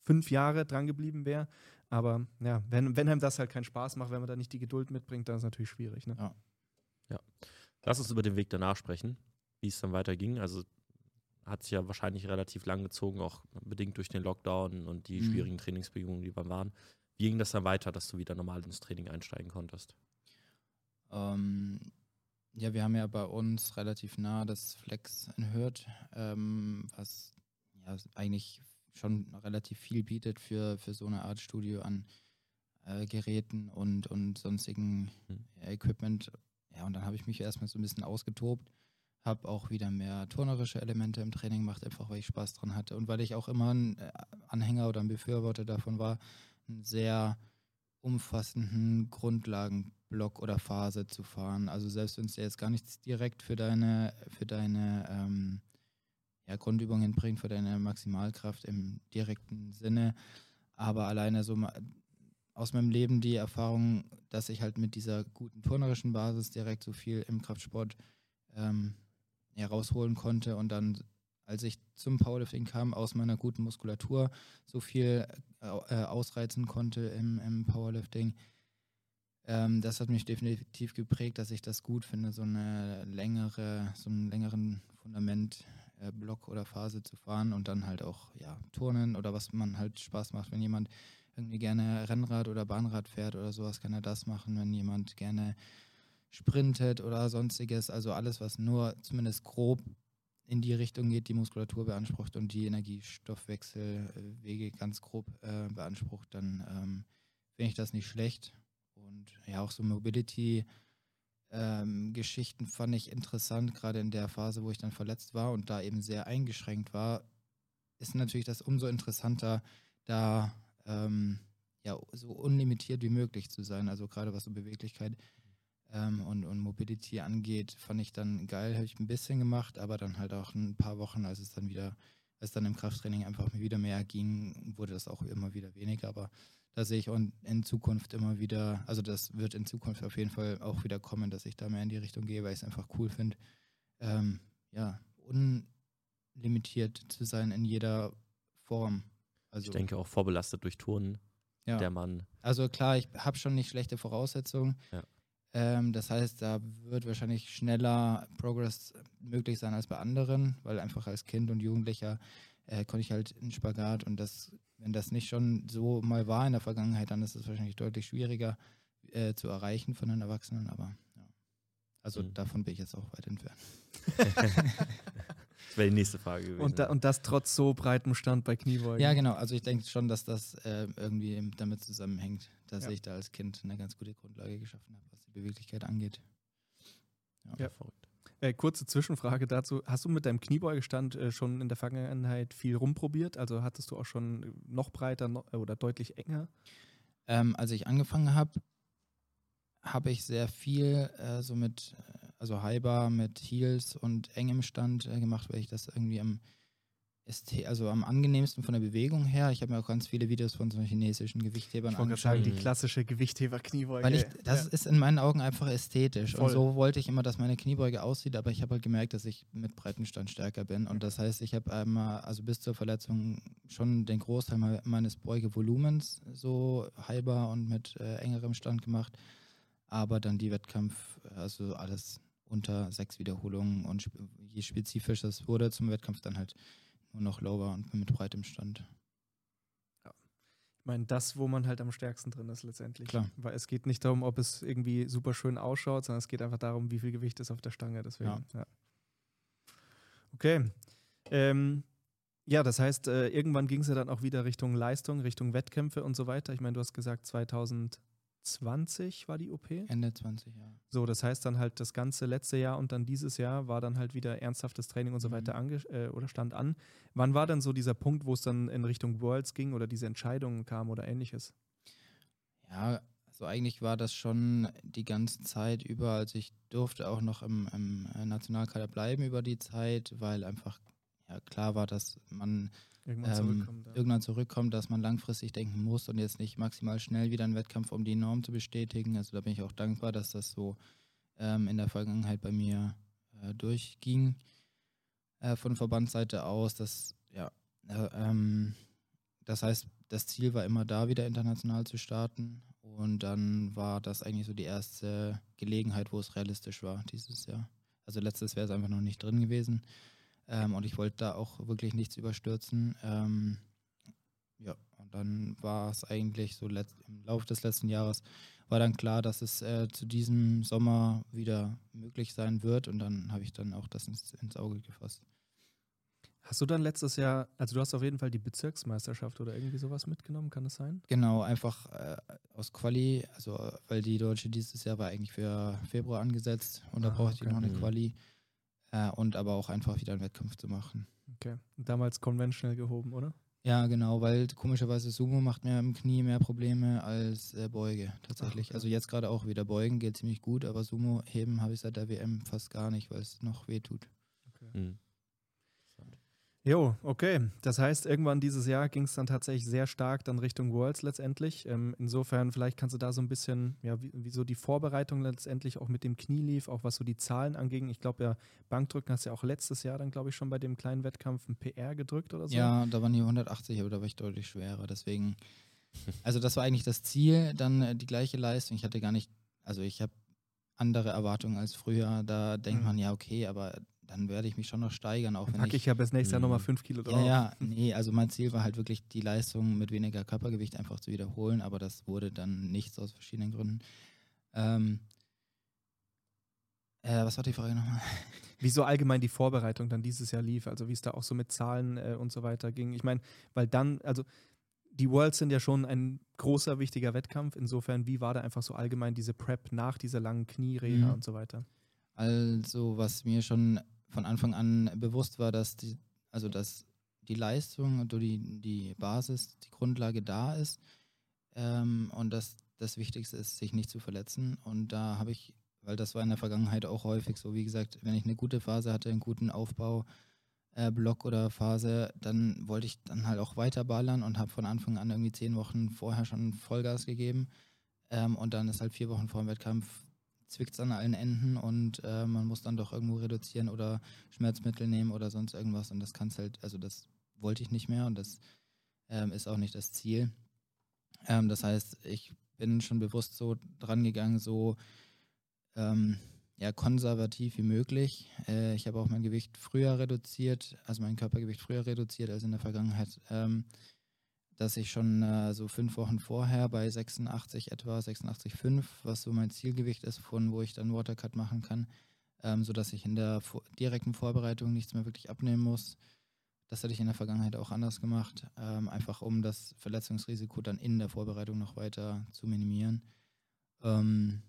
fünf Jahre dran geblieben wäre. Aber ja, wenn, wenn einem das halt keinen Spaß macht, wenn man da nicht die Geduld mitbringt, dann ist es natürlich schwierig. Ne? Ja. ja. Lass uns über den Weg danach sprechen, wie es dann weiterging. Also hat sich ja wahrscheinlich relativ lang gezogen, auch bedingt durch den Lockdown und die mhm. schwierigen Trainingsbedingungen, die wir waren. Wie ging das dann weiter, dass du wieder normal ins Training einsteigen konntest? Ähm, ja, wir haben ja bei uns relativ nah das Flex in Hürth, ähm, was ja eigentlich schon relativ viel bietet für, für so eine Art Studio an äh, Geräten und, und sonstigen mhm. Equipment. Ja, und dann habe ich mich erstmal so ein bisschen ausgetobt, habe auch wieder mehr turnerische Elemente im Training gemacht, einfach weil ich Spaß dran hatte und weil ich auch immer ein äh, Anhänger oder ein Befürworter davon war, einen sehr umfassenden Grundlagenblock oder Phase zu fahren. Also selbst wenn es jetzt gar nichts direkt für deine, für deine ähm, ja, Grundübungen bringt für deine Maximalkraft im direkten Sinne. Aber alleine so aus meinem Leben die Erfahrung, dass ich halt mit dieser guten turnerischen Basis direkt so viel im Kraftsport ähm, herausholen konnte und dann, als ich zum Powerlifting kam, aus meiner guten Muskulatur so viel äh, ausreizen konnte im, im Powerlifting. Ähm, das hat mich definitiv geprägt, dass ich das gut finde, so eine längere, so einen längeren Fundament äh, Block oder Phase zu fahren und dann halt auch ja, Turnen oder was man halt Spaß macht. Wenn jemand irgendwie gerne Rennrad oder Bahnrad fährt oder sowas, kann er das machen. Wenn jemand gerne sprintet oder sonstiges, also alles, was nur zumindest grob in die Richtung geht, die Muskulatur beansprucht und die Energiestoffwechselwege ganz grob äh, beansprucht, dann ähm, finde ich das nicht schlecht. Und ja, auch so Mobility-Geschichten ähm, fand ich interessant, gerade in der Phase, wo ich dann verletzt war und da eben sehr eingeschränkt war, ist natürlich das umso interessanter, da ähm, ja so unlimitiert wie möglich zu sein. Also gerade was so Beweglichkeit ähm, und, und Mobility angeht, fand ich dann geil, habe ich ein bisschen gemacht, aber dann halt auch ein paar Wochen, als es dann wieder, als dann im Krafttraining einfach wieder mehr ging, wurde das auch immer wieder weniger. Aber da sehe ich in Zukunft immer wieder, also das wird in Zukunft auf jeden Fall auch wieder kommen, dass ich da mehr in die Richtung gehe, weil ich es einfach cool finde. Ähm, ja, unlimitiert zu sein in jeder Form. Also, ich denke auch vorbelastet durch Turnen, ja. der Mann. Also klar, ich habe schon nicht schlechte Voraussetzungen. Ja. Ähm, das heißt, da wird wahrscheinlich schneller Progress möglich sein als bei anderen, weil einfach als Kind und Jugendlicher äh, konnte ich halt einen Spagat und das, wenn das nicht schon so mal war in der Vergangenheit, dann ist es wahrscheinlich deutlich schwieriger äh, zu erreichen von den Erwachsenen, aber ja. Also mhm. davon bin ich jetzt auch weit entfernt. Das wäre die nächste Frage gewesen. Und, da, und, das trotz so breitem Stand bei Kniebeugen. Ja, genau. Also ich denke schon, dass das äh, irgendwie damit zusammenhängt, dass ja. ich da als Kind eine ganz gute Grundlage geschaffen habe, was die Beweglichkeit angeht. Ja, ja. verrückt. Äh, kurze Zwischenfrage dazu. Hast du mit deinem Kniebeugestand äh, schon in der Vergangenheit viel rumprobiert? Also hattest du auch schon noch breiter noch, oder deutlich enger? Ähm, als ich angefangen habe, habe ich sehr viel äh, so mit äh, also Highbar mit Heels und engem Stand äh, gemacht, weil ich das irgendwie am also am angenehmsten von der Bewegung her. Ich habe mir auch ganz viele Videos von so chinesischen Gewichthebern ich angeschaut. sagen, die klassische Gewichtheber-Kniebeuge. Weil ich, das ja. ist in meinen Augen einfach ästhetisch. Voll. Und so wollte ich immer, dass meine Kniebeuge aussieht, aber ich habe halt gemerkt, dass ich mit Breitenstand stärker bin. Und das heißt, ich habe einmal, also bis zur Verletzung, schon den Großteil meines Beugevolumens so halber und mit äh, engerem Stand gemacht. Aber dann die Wettkampf, also alles unter sechs Wiederholungen und je spezifischer es wurde zum Wettkampf, dann halt nur noch lower und mit breitem Stand. Ja. Ich meine, das, wo man halt am stärksten drin ist letztendlich. Klar. Weil es geht nicht darum, ob es irgendwie super schön ausschaut, sondern es geht einfach darum, wie viel Gewicht ist auf der Stange. Deswegen, ja. ja. Okay. Ähm, ja, das heißt, äh, irgendwann ging es ja dann auch wieder Richtung Leistung, Richtung Wettkämpfe und so weiter. Ich meine, du hast gesagt, 2000 20 war die OP. Ende 20, ja. So, das heißt dann halt das ganze letzte Jahr und dann dieses Jahr war dann halt wieder ernsthaftes Training und so mhm. weiter ange äh, oder stand an. Wann war dann so dieser Punkt, wo es dann in Richtung Worlds ging oder diese Entscheidungen kamen oder ähnliches? Ja, also eigentlich war das schon die ganze Zeit über, also ich durfte auch noch im, im Nationalkader bleiben über die Zeit, weil einfach ja, klar war, dass man irgendwann, ähm, zurückkommt, ja. irgendwann zurückkommt, dass man langfristig denken muss und jetzt nicht maximal schnell wieder einen Wettkampf, um die Norm zu bestätigen. Also da bin ich auch dankbar, dass das so ähm, in der Vergangenheit bei mir äh, durchging. Äh, von Verbandsseite aus, dass, ja, äh, ähm, das heißt, das Ziel war immer da, wieder international zu starten. Und dann war das eigentlich so die erste Gelegenheit, wo es realistisch war dieses Jahr. Also letztes wäre es einfach noch nicht drin gewesen. Ähm, und ich wollte da auch wirklich nichts überstürzen. Ähm, ja, und dann war es eigentlich so im Laufe des letzten Jahres war dann klar, dass es äh, zu diesem Sommer wieder möglich sein wird. Und dann habe ich dann auch das ins, ins Auge gefasst. Hast du dann letztes Jahr, also du hast auf jeden Fall die Bezirksmeisterschaft oder irgendwie sowas mitgenommen, kann das sein? Genau, einfach äh, aus Quali, also weil die Deutsche dieses Jahr war eigentlich für Februar angesetzt und da ah, brauchte okay. ich noch eine. Quali. Äh, und aber auch einfach wieder einen Wettkampf zu machen. Okay. Und damals konventionell gehoben, oder? Ja, genau, weil komischerweise Sumo macht mir im Knie mehr Probleme als äh, Beuge tatsächlich. Ach, okay. Also jetzt gerade auch wieder Beugen geht ziemlich gut, aber Sumo heben habe ich seit der WM fast gar nicht, weil es noch weh tut. Okay. Mhm. Jo, okay. Das heißt, irgendwann dieses Jahr ging es dann tatsächlich sehr stark dann Richtung Worlds letztendlich. Ähm, insofern, vielleicht kannst du da so ein bisschen, ja, wie, wie, so die Vorbereitung letztendlich auch mit dem Knie lief, auch was so die Zahlen anging. Ich glaube ja, Bankdrücken hast du ja auch letztes Jahr dann, glaube ich, schon bei dem kleinen Wettkampf ein PR gedrückt oder so. Ja, da waren die 180, aber da war ich deutlich schwerer. Deswegen, also das war eigentlich das Ziel, dann äh, die gleiche Leistung. Ich hatte gar nicht, also ich habe andere Erwartungen als früher. Da denkt mhm. man ja, okay, aber dann werde ich mich schon noch steigern. Auch wenn Packe ich, ich ja bis nächstes Jahr nochmal 5 Kilo drauf. Ja, ja, nee, also mein Ziel war halt wirklich die Leistung mit weniger Körpergewicht einfach zu wiederholen, aber das wurde dann nichts aus verschiedenen Gründen. Ähm, Äh, was war die Frage nochmal? Wie so allgemein die Vorbereitung dann dieses Jahr lief, also wie es da auch so mit Zahlen äh, und so weiter ging. Ich meine, weil dann, also die Worlds sind ja schon ein großer, wichtiger Wettkampf. Insofern, wie war da einfach so allgemein diese Prep nach dieser langen Kniereha Mhm. und so weiter? Also, was mir schon von Anfang an bewusst war, dass die, also dass die Leistung und die, die Basis, die Grundlage da ist ähm, und dass das Wichtigste ist, sich nicht zu verletzen. Und da habe ich, weil das war in der Vergangenheit auch häufig so, wie gesagt, wenn ich eine gute Phase hatte, einen guten Aufbau, äh, Block oder Phase, dann wollte ich dann halt auch weiterballern und habe von Anfang an irgendwie zehn Wochen vorher schon Vollgas gegeben. Ähm, und dann ist halt vier Wochen vor dem Wettkampf zwickt es an allen Enden und äh, man muss dann doch irgendwo reduzieren oder Schmerzmittel nehmen oder sonst irgendwas. Und das kann's halt, also das wollte ich nicht mehr und das ähm, ist auch nicht das Ziel. Ähm, das heißt, ich bin schon bewusst so dran gegangen, so ähm, ja, konservativ wie möglich. Äh, ich habe auch mein Gewicht früher reduziert, also mein Körpergewicht früher reduziert als in der Vergangenheit. Dass ich schon äh, so fünf Wochen vorher bei 86 etwa, 86,5, was so mein Zielgewicht ist, von wo ich dann Watercut machen kann, ähm, sodass ich in der vor direkten Vorbereitung nichts mehr wirklich abnehmen muss. Das hätte ich in der Vergangenheit auch anders gemacht, ähm, einfach um das Verletzungsrisiko dann in der Vorbereitung noch weiter zu minimieren. Ähm,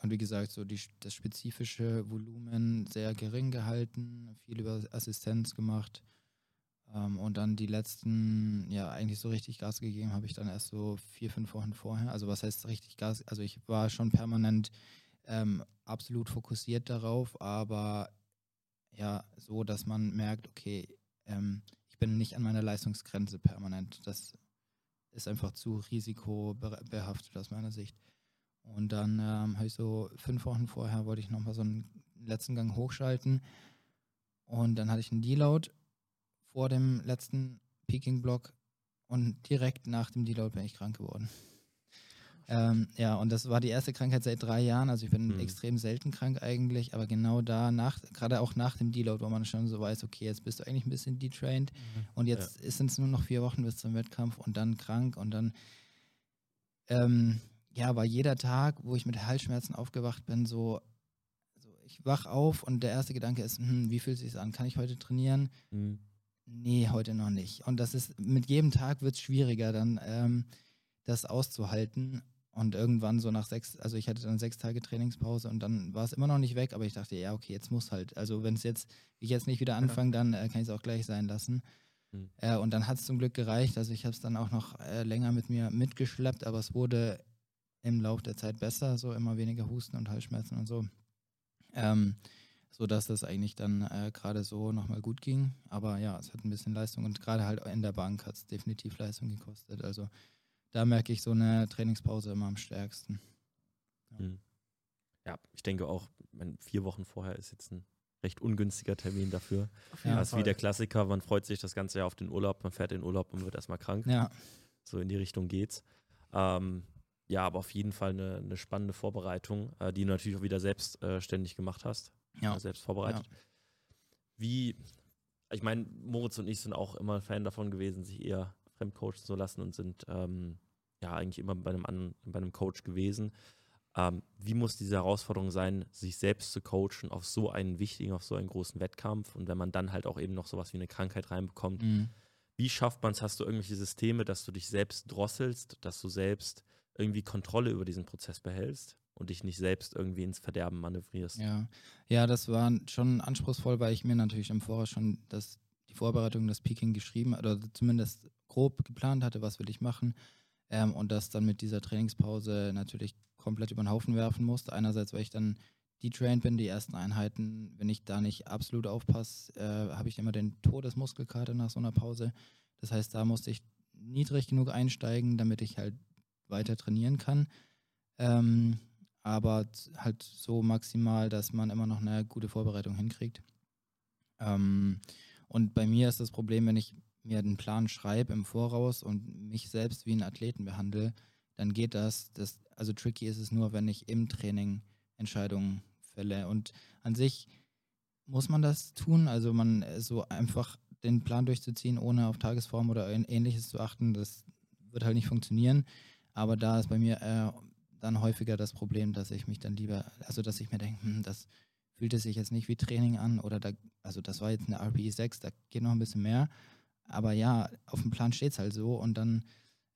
und wie gesagt, so die, das spezifische Volumen sehr gering gehalten, viel über Assistenz gemacht. Ähm, und dann die letzten, ja, eigentlich so richtig Gas gegeben habe ich dann erst so vier, fünf Wochen vorher. Also was heißt richtig Gas? Also ich war schon permanent ähm, absolut fokussiert darauf, aber ja, so, dass man merkt, okay, ähm, ich bin nicht an meiner Leistungsgrenze permanent. Das ist einfach zu risikobehaftet aus meiner Sicht. Und dann ähm, habe ich so fünf Wochen vorher, wollte ich nochmal so einen letzten Gang hochschalten. Und dann hatte ich einen Deload vor dem letzten Peaking-Block und direkt nach dem Deload bin ich krank geworden. Ähm, ja, und das war die erste Krankheit seit drei Jahren. Also ich bin Mhm. extrem selten krank eigentlich, aber genau da, nach, gerade auch nach dem Deload, wo man schon so weiß, okay, jetzt bist du eigentlich ein bisschen detrained und jetzt sind es nur noch vier Wochen bis zum Wettkampf und dann krank und dann ähm, ja, war jeder Tag, wo ich mit Halsschmerzen aufgewacht bin, so, so ich wach auf und der erste Gedanke ist, hm, wie fühlt es sich an? Kann ich heute trainieren? Mhm. Nee, heute noch nicht. Und das ist, mit jedem Tag wird es schwieriger, dann ähm, das auszuhalten. Und irgendwann so nach sechs, also ich hatte dann sechs Tage Trainingspause und dann war es immer noch nicht weg, aber ich dachte, ja, okay, jetzt muss halt. Also wenn es jetzt, ich jetzt nicht wieder anfange, dann äh, kann ich es auch gleich sein lassen. Mhm. Äh, und dann hat es zum Glück gereicht. Also ich habe es dann auch noch äh, länger mit mir mitgeschleppt, aber es wurde im Laufe der Zeit besser, so immer weniger Husten und Halsschmerzen und so. Ähm, so dass das eigentlich dann äh, gerade so nochmal gut ging. Aber ja, es hat ein bisschen Leistung und gerade halt in der Bank hat es definitiv Leistung gekostet. Also da merke ich so eine Trainingspause immer am stärksten. Mhm. Ja, ich denke auch, vier Wochen vorher ist jetzt ein recht ungünstiger Termin dafür. Ja, das ist wie der Klassiker, man freut sich das ganze Jahr auf den Urlaub, man fährt in den Urlaub und wird erstmal krank. Ja, So in die Richtung geht's. Ähm, ja, aber auf jeden Fall eine, eine spannende Vorbereitung, äh, die du natürlich auch wieder selbstständig gemacht hast. Ja. äh, selbst vorbereitet. Wie, ich meine, Moritz und ich sind auch immer Fan davon gewesen, sich eher fremdcoachen zu lassen und sind ähm, ja eigentlich immer bei einem, anderen, bei einem Coach gewesen. Ähm, wie muss diese Herausforderung sein, sich selbst zu coachen auf so einen wichtigen, auf so einen großen Wettkampf und wenn man dann halt auch eben noch sowas wie eine Krankheit reinbekommt, Mhm. wie schafft man es? Hast du irgendwelche Systeme, dass du dich selbst drosselst, dass du selbst irgendwie Kontrolle über diesen Prozess behältst und dich nicht selbst irgendwie ins Verderben manövrierst? Ja, ja, das war schon anspruchsvoll, weil ich mir natürlich im Voraus schon das, die Vorbereitung, das Peaking geschrieben oder zumindest grob geplant hatte, was will ich machen. Ähm, und das dann mit dieser Trainingspause natürlich komplett über den Haufen werfen musste. Einerseits, weil ich dann detrained bin, die ersten Einheiten, wenn ich da nicht absolut aufpasse, äh, habe ich immer den Todesmuskelkater nach so einer Pause. Das heißt, da musste ich niedrig genug einsteigen, damit ich halt weiter trainieren kann. Ähm, aber halt so maximal, dass man immer noch eine gute Vorbereitung hinkriegt. Ähm, und bei mir ist das Problem, wenn ich mir einen Plan schreibe im Voraus und mich selbst wie einen Athleten behandle, dann geht das. das. Also tricky ist es nur, wenn ich im Training Entscheidungen fälle. Und an sich muss man das tun. Also man so einfach den Plan durchzuziehen, ohne auf Tagesform oder ähn- ähnliches zu achten, das wird halt nicht funktionieren. Aber da ist bei mir äh, dann häufiger das Problem, dass ich mich dann lieber, also dass ich mir denke, hm, das fühlte sich jetzt nicht wie Training an oder da, also das war jetzt eine RPE 6, da geht noch ein bisschen mehr. Aber ja, auf dem Plan steht es halt so und dann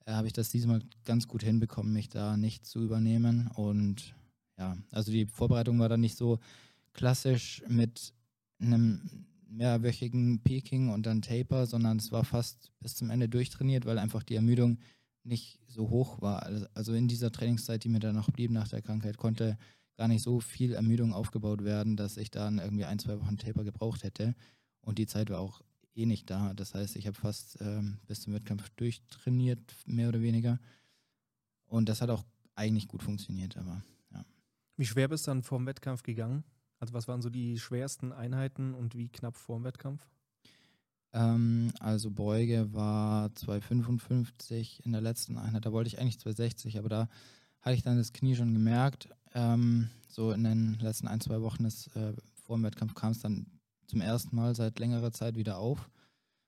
äh, habe ich das diesmal ganz gut hinbekommen, mich da nicht zu übernehmen. Und ja, also die Vorbereitung war dann nicht so klassisch mit einem mehrwöchigen Peaking und dann Taper, sondern es war fast bis zum Ende durchtrainiert, weil einfach die Ermüdung nicht so hoch war. Also in dieser Trainingszeit, die mir dann noch blieb nach der Krankheit, konnte gar nicht so viel Ermüdung aufgebaut werden, dass ich dann irgendwie ein, zwei Wochen Taper gebraucht hätte. Und die Zeit war auch eh nicht da. Das heißt, ich habe fast ähm, bis zum Wettkampf durchtrainiert, mehr oder weniger. Und das hat auch eigentlich gut funktioniert, aber ja. Wie schwer bist du dann vor dem Wettkampf gegangen? Also was waren so die schwersten Einheiten und wie knapp vor dem Wettkampf? Ähm, also Beuge war 2,55 in der letzten Einheit. Da wollte ich eigentlich 2,60, aber da hatte ich dann das Knie schon gemerkt. Ähm, so in den letzten ein, zwei Wochen des, äh, vor dem Wettkampf kam es dann zum ersten Mal seit längerer Zeit wieder auf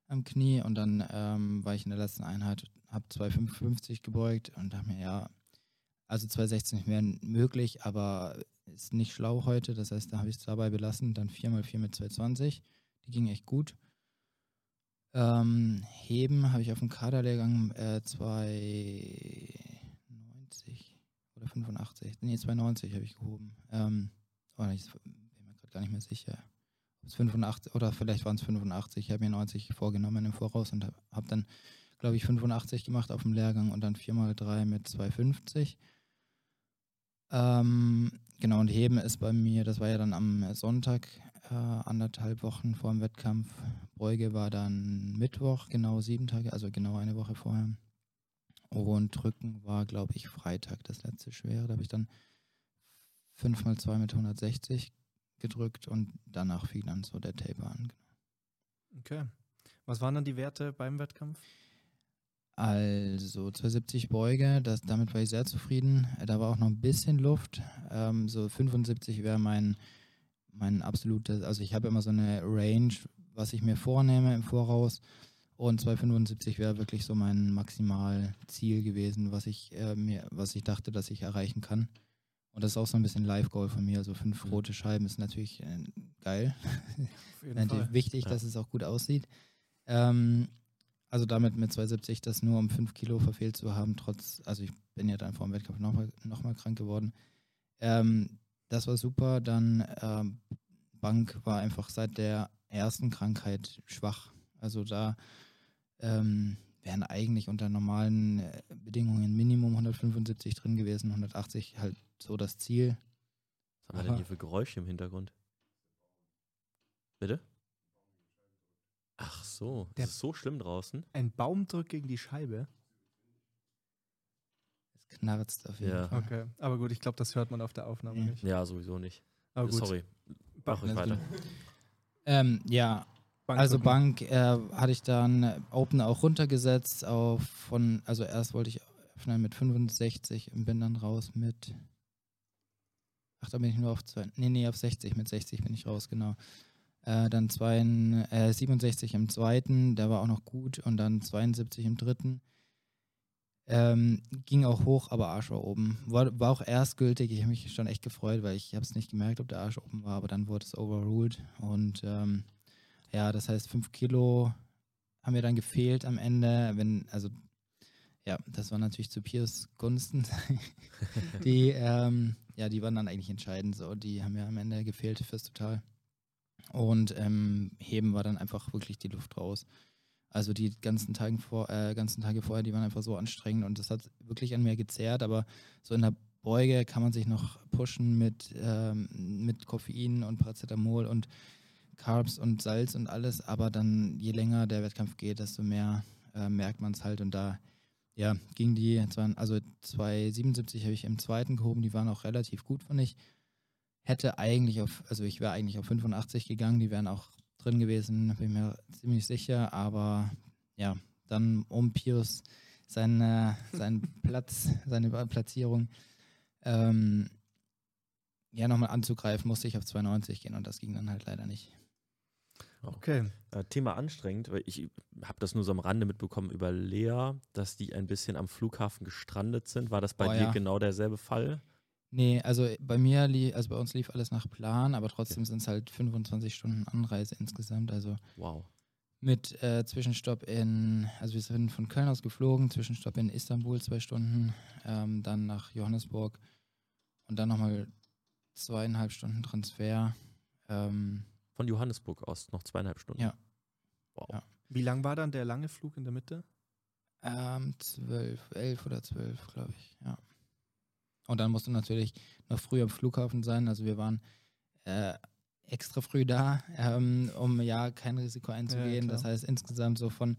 am Knie und dann ähm, war ich in der letzten Einheit, habe 2,55 gebeugt und dachte mir, ja, also 2,16 wären möglich, aber ist nicht schlau heute. Das heißt, da habe ich es dabei belassen. Dann 4x4 mit 2,20. Die ging echt gut. Ähm, Heben habe ich auf dem Kaderlehrgang äh, 2,90 oder 85. Nee, 2,90 habe ich gehoben. Ähm, oh, ich bin mir gerade gar nicht mehr sicher. Ob es 85 oder vielleicht waren es 85. Ich habe mir 90 vorgenommen im Voraus und habe dann, glaube ich, 85 gemacht auf dem Lehrgang und dann 4x3 mit 2,50. Ähm, genau, und Heben ist bei mir, das war ja dann am Sonntag, äh, anderthalb Wochen vor dem Wettkampf. Beuge war dann Mittwoch, genau sieben Tage, also genau eine Woche vorher. Und Drücken war, glaube ich, Freitag das letzte Schwere. Da habe ich dann 5 mal 2 mit 160 gedrückt und danach fiel dann so der Taper an. Okay. Was waren dann die Werte beim Wettkampf? Also 270 Beuge, das, damit war ich sehr zufrieden. Da war auch noch ein bisschen Luft. Ähm, so 75 wäre mein, mein absolutes, also ich habe immer so eine Range, was ich mir vornehme im Voraus. Und 275 wäre wirklich so mein Maximalziel gewesen, was ich äh, mir, was ich dachte, dass ich erreichen kann. Und das ist auch so ein bisschen Live-Goal von mir. Also fünf rote Scheiben ist natürlich äh, geil. natürlich wichtig, ja. dass es auch gut aussieht. Ähm, also damit mit 270 das nur um 5 Kilo verfehlt zu haben, trotz, also ich bin ja dann vor dem Wettkampf nochmal noch mal krank geworden. Ähm, das war super. Dann ähm, Bank war einfach seit der ersten Krankheit schwach. Also da ähm, wären eigentlich unter normalen äh, Bedingungen Minimum 175 drin gewesen, 180 halt so das Ziel. Was haben wir denn hier für Geräusche im Hintergrund? Bitte? So, der, ist so schlimm draußen. Ein Baum drückt gegen die Scheibe. Es knarzt auf jeden ja. Fall. Okay, aber gut, ich glaube, das hört man auf der Aufnahme mhm. nicht. Ja, sowieso nicht. Aber gut. Sorry. Mach ruhig weiter. Ähm, ja, Bank also Bank äh, hatte ich dann Open auch runtergesetzt auf von, also erst wollte ich öffnen mit 65 und bin dann raus mit, ach, da bin ich nur auf zwei, nee, nee, auf 60, mit 60 bin ich raus, genau. Äh, dann zwei, äh, 67 im zweiten, der war auch noch gut. Und dann 72 im dritten. Ähm, ging auch hoch, aber Arsch war oben. War, war auch erstgültig. Ich habe mich schon echt gefreut, weil ich habe es nicht gemerkt, ob der Arsch oben war, aber dann wurde es overruled. Und ähm, ja, das heißt, 5 Kilo haben mir dann gefehlt am Ende. Wenn, also ja, das war natürlich zu Piers Gunsten. die, ähm, ja, die waren dann eigentlich entscheidend. So, die haben mir am Ende gefehlt fürs Total. Und ähm, Heben war dann einfach wirklich die Luft raus. Also die ganzen Tage, vor, äh, ganzen Tage vorher, die waren einfach so anstrengend und das hat wirklich an mir gezerrt. Aber so in der Beuge kann man sich noch pushen mit, ähm, mit Koffein und Paracetamol und Carbs und Salz und alles. Aber dann, je länger der Wettkampf geht, desto mehr äh, merkt man es halt. Und da ja, ging die, also 2,77 habe ich im zweiten gehoben, die waren auch relativ gut, fand ich hätte eigentlich auf, also ich wäre eigentlich auf 85 gegangen, die wären auch drin gewesen, bin mir ziemlich sicher, aber ja, dann um Pius seine, seinen Platz, seine Platzierung ähm, ja nochmal anzugreifen, musste ich auf 92 gehen und das ging dann halt leider nicht. Okay. Äh, Thema anstrengend, weil ich habe das nur so am Rande mitbekommen über Lea, dass die ein bisschen am Flughafen gestrandet sind. War das bei Oh, dir ja. genau derselbe Fall? Nee, also bei mir, lief, also bei uns lief alles nach Plan, aber trotzdem sind es halt 25 Stunden Anreise insgesamt. Also Wow. mit äh, Zwischenstopp in, also wir sind von Köln aus geflogen, Zwischenstopp in Istanbul zwei Stunden, ähm, dann nach Johannesburg und dann nochmal zweieinhalb Stunden Transfer. Ähm, Von Johannesburg aus noch zweieinhalb Stunden. Ja. Wow. Ja. Wie lang war dann der lange Flug in der Mitte? ähm, zwölf, elf oder zwölf, glaube ich, ja. Und dann musste natürlich noch früh am Flughafen sein. Also wir waren äh, extra früh da, ähm, um ja kein Risiko einzugehen. klar. das heißt insgesamt so von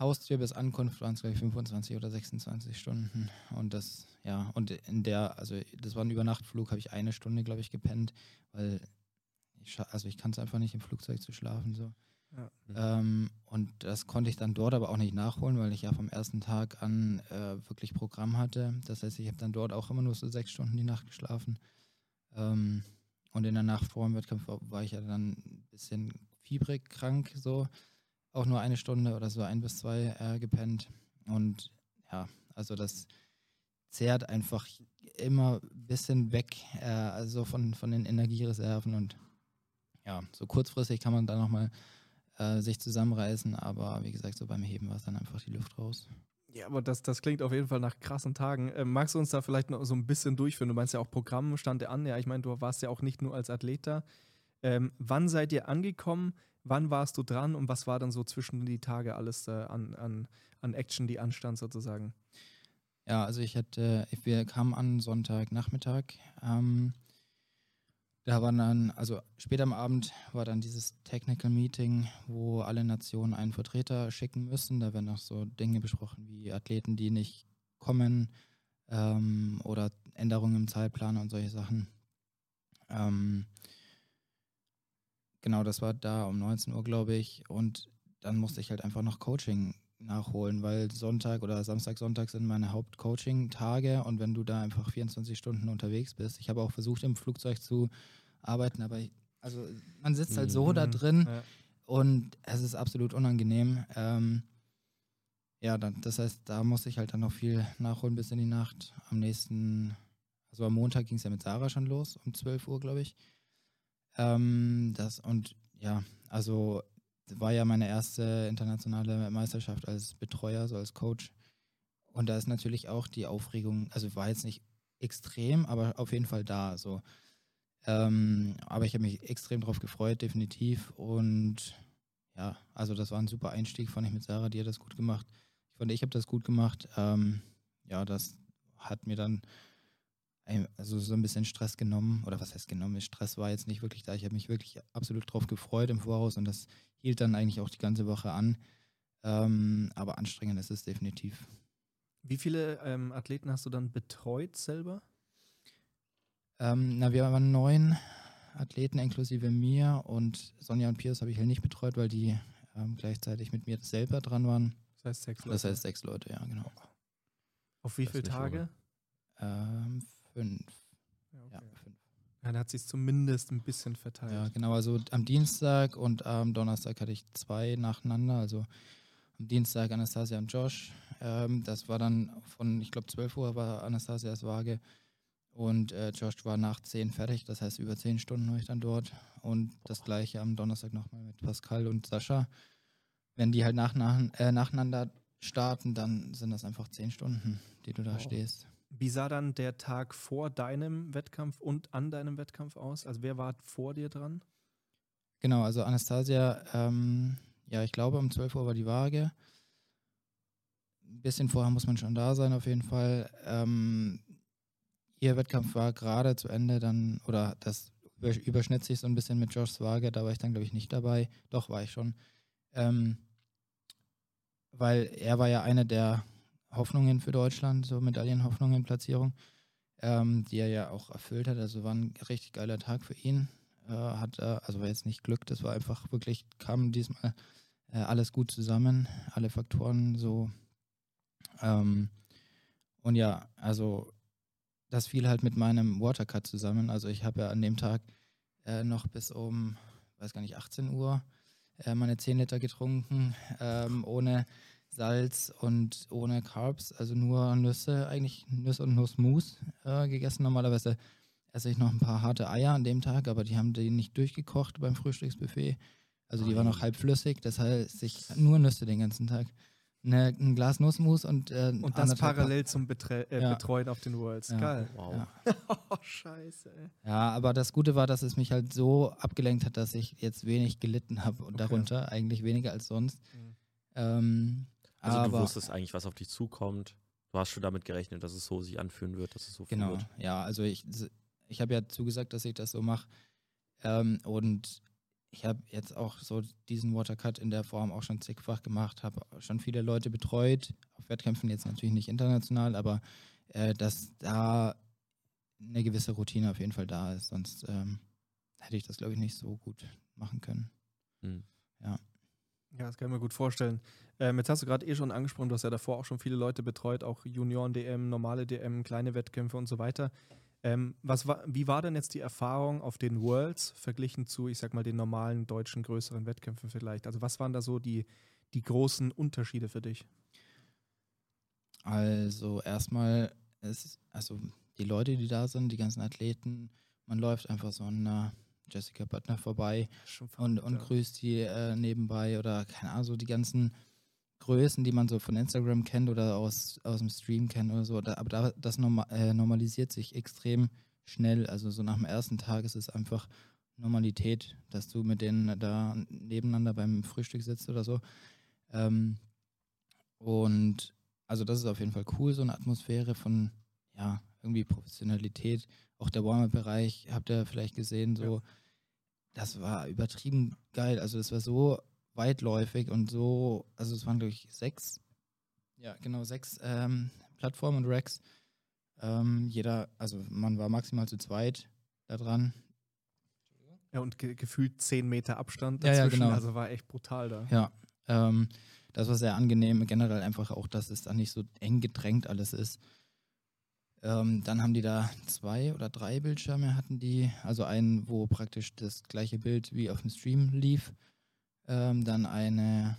Haustür bis Ankunft waren es glaube ich 25 oder 26 Stunden. Und das, ja, und in der, also das war ein Übernachtflug, habe ich eine Stunde, glaube ich, gepennt, weil ich, also ich kann es einfach nicht im Flugzeug zu schlafen so. Ja. Ähm, und das konnte ich dann dort aber auch nicht nachholen, weil ich ja vom ersten Tag an äh, wirklich Programm hatte. Das heißt, ich habe dann dort auch immer nur so sechs Stunden die Nacht geschlafen. Ähm, und in der Nacht vor dem Wettkampf war, ich ja dann ein bisschen fiebrig krank, so. Auch nur eine Stunde oder so ein bis zwei äh, gepennt. Und ja, also das zehrt einfach immer ein bisschen weg, äh, also von, von den Energiereserven und ja, so kurzfristig kann man dann nochmal äh, sich zusammenreißen, aber wie gesagt, so beim Heben war es dann einfach die Luft raus. Ja, aber das, das klingt auf jeden Fall nach krassen Tagen. Ähm, magst du uns da vielleicht noch so ein bisschen durchführen? Du meinst ja auch Programm stand ja an. Ja, ich meine, du warst ja auch nicht nur als Athlet da. Ähm, wann seid ihr angekommen? Wann warst du dran? Und was war dann so zwischen die Tage alles äh, an, an, an Action, die anstand sozusagen? Ja, also ich hatte, wir kamen an Sonntagnachmittag. Ähm, da war dann, also später am Abend war dann dieses Technical Meeting, wo alle Nationen einen Vertreter schicken müssen. Da werden noch so Dinge besprochen wie Athleten, die nicht kommen ähm, oder Änderungen im Zeitplan und solche Sachen. Ähm, genau, das war da um 19 Uhr, glaube ich. Und dann musste ich halt einfach noch Coaching nachholen, weil Sonntag oder Samstag, Sonntag sind meine Haupt-Coaching-Tage und wenn du da einfach 24 Stunden unterwegs bist. Ich habe auch versucht, im Flugzeug zu arbeiten, aber ich, also man sitzt halt so da Mhm. drin Ja. und es ist absolut unangenehm. Ähm, ja, dann, das heißt, da muss ich halt dann noch viel nachholen bis in die Nacht. Am nächsten, also am Montag ging es ja mit Sarah schon los, um 12 Uhr, glaube ich. Ähm, das und ja, also war ja meine erste internationale Meisterschaft als Betreuer, so als Coach. Und da ist natürlich auch die Aufregung, also war jetzt nicht extrem, aber auf jeden Fall da. So. Ähm, aber ich habe mich extrem drauf gefreut, definitiv. Und ja, also das war ein super Einstieg, fand ich mit Sarah, die hat das gut gemacht. Ich fand, ich habe das gut gemacht. Ähm, ja, das hat mir dann also so ein bisschen Stress genommen. Oder was heißt genommen? Stress war jetzt nicht wirklich da. Ich habe mich wirklich absolut drauf gefreut im Voraus und das hielt dann eigentlich auch die ganze Woche an. Ähm, aber anstrengend ist es definitiv. Wie viele ähm, Athleten hast du dann betreut selber? Ähm, na, wir waren neun Athleten inklusive mir und Sonja und Piers habe ich halt nicht betreut, weil die ähm, gleichzeitig mit mir selber dran waren. Das heißt sechs Das Leute. heißt sechs Leute, ja, genau. Auf wie Das viele Tage? Ähm, fünf. Ja, Ja, okay. fünf. Ja, dann hat sich zumindest ein bisschen verteilt. Ja, genau. Also am Dienstag und am Donnerstag hatte ich zwei nacheinander. Also am Dienstag Anastasia und Josh. Ähm, das war dann von, ich glaube, 12 Uhr war Anastasias Waage. Und äh, Josh war nach 10 fertig. Das heißt, über 10 Stunden war ich dann dort. Und das gleiche am Donnerstag nochmal mit Pascal und Sascha. Wenn die halt nach, nach, äh, nacheinander starten, dann sind das einfach 10 Stunden, die du da Wow. stehst. Wie sah dann der Tag vor deinem Wettkampf und an deinem Wettkampf aus? Also wer war vor dir dran? Genau, also Anastasia, ähm, ja, ich glaube um 12 Uhr war die Waage. Ein bisschen vorher muss man schon da sein, auf jeden Fall. Ähm, ihr Wettkampf war gerade zu Ende, dann, oder das über- überschnitt sich so ein bisschen mit Joshs Waage, da war ich dann, glaube ich, nicht dabei. Doch, war ich schon. Ähm, weil er war ja eine der Hoffnungen für Deutschland, so Medaillenhoffnungen, Platzierung, ähm, die er ja auch erfüllt hat. Also war ein richtig geiler Tag für ihn äh, hat, äh, also war jetzt nicht Glück, das war einfach wirklich, kam diesmal äh, alles gut zusammen, alle Faktoren so. Ähm, und ja, also das fiel halt mit meinem Watercut zusammen. Also ich habe ja an dem Tag äh, noch bis um, weiß gar nicht, 18 Uhr äh, meine 10 Liter getrunken, ähm, ohne Salz und ohne Carbs, also nur Nüsse, eigentlich Nüsse und Nussmus äh, gegessen. Normalerweise esse ich noch ein paar harte Eier an dem Tag, aber die haben die nicht durchgekocht beim Frühstücksbuffet. Also die waren noch halb flüssig, das heißt ich nur Nüsse den ganzen Tag. Ne, ein Glas Nussmus und äh, Und das parallel zum Betre äh, Ja. Betreuen auf den Worlds. Ja. Geil. Wow. Ja. Oh, scheiße, ey. Ja, aber das Gute war, dass es mich halt so abgelenkt hat, dass ich jetzt wenig gelitten habe und Okay. darunter, eigentlich weniger als sonst. Mhm. Ähm, Also aber du wusstest eigentlich, was auf dich zukommt. Du hast schon damit gerechnet, dass es so sich anfühlen wird, dass es so viel Genau, wird. ja, also ich, ich habe ja zugesagt, dass ich das so mache. Ähm, und ich habe jetzt auch so diesen Watercut in der Form auch schon zigfach gemacht, habe schon viele Leute betreut, auf Wettkämpfen jetzt natürlich nicht international, aber äh, dass da eine gewisse Routine auf jeden Fall da ist, sonst ähm, hätte ich das, glaube ich, nicht so gut machen können. Hm. Ja, das kann ich mir gut vorstellen. Ähm, jetzt hast du gerade eh schon angesprochen, du hast ja davor auch schon viele Leute betreut, auch Junioren-DM, normale DM, kleine Wettkämpfe und so weiter. Ähm, was war, wie war denn jetzt die Erfahrung auf den Worlds verglichen zu, ich sag mal, den normalen deutschen größeren Wettkämpfen vielleicht? Also was waren da so die, die großen Unterschiede für dich? Also erstmal ist, also die Leute, die da sind, die ganzen Athleten, man läuft einfach so an einer Jessica Butler vorbei und, und ja. grüßt die äh, nebenbei oder keine Ahnung, so die ganzen Größen, die man so von Instagram kennt oder aus, aus dem Stream kennt oder so. Da, aber da, das norma äh, normalisiert sich extrem schnell. Also so nach dem ersten Tag ist es einfach Normalität, dass du mit denen da nebeneinander beim Frühstück sitzt oder so. Ähm, und also das ist auf jeden Fall cool, so eine Atmosphäre von, ja, irgendwie Professionalität. Auch der Warmer-Bereich, habt ihr vielleicht gesehen, so, das war übertrieben geil. Also das war so weitläufig und so, also es waren, glaube ich, sechs, ja, genau, sechs ähm, Plattformen und Racks. Ähm, jeder, also man war maximal zu zweit da dran. Ja, und ge gefühlt 10 Meter Abstand Ja, ja, dazwischen, genau. also war echt brutal da. Ja, ähm, das war sehr angenehm. Generell einfach auch, dass es da nicht so eng gedrängt alles ist. Ähm, dann haben die da zwei oder drei Bildschirme hatten die. Also einen, wo praktisch das gleiche Bild wie auf dem Stream lief. Ähm, dann eine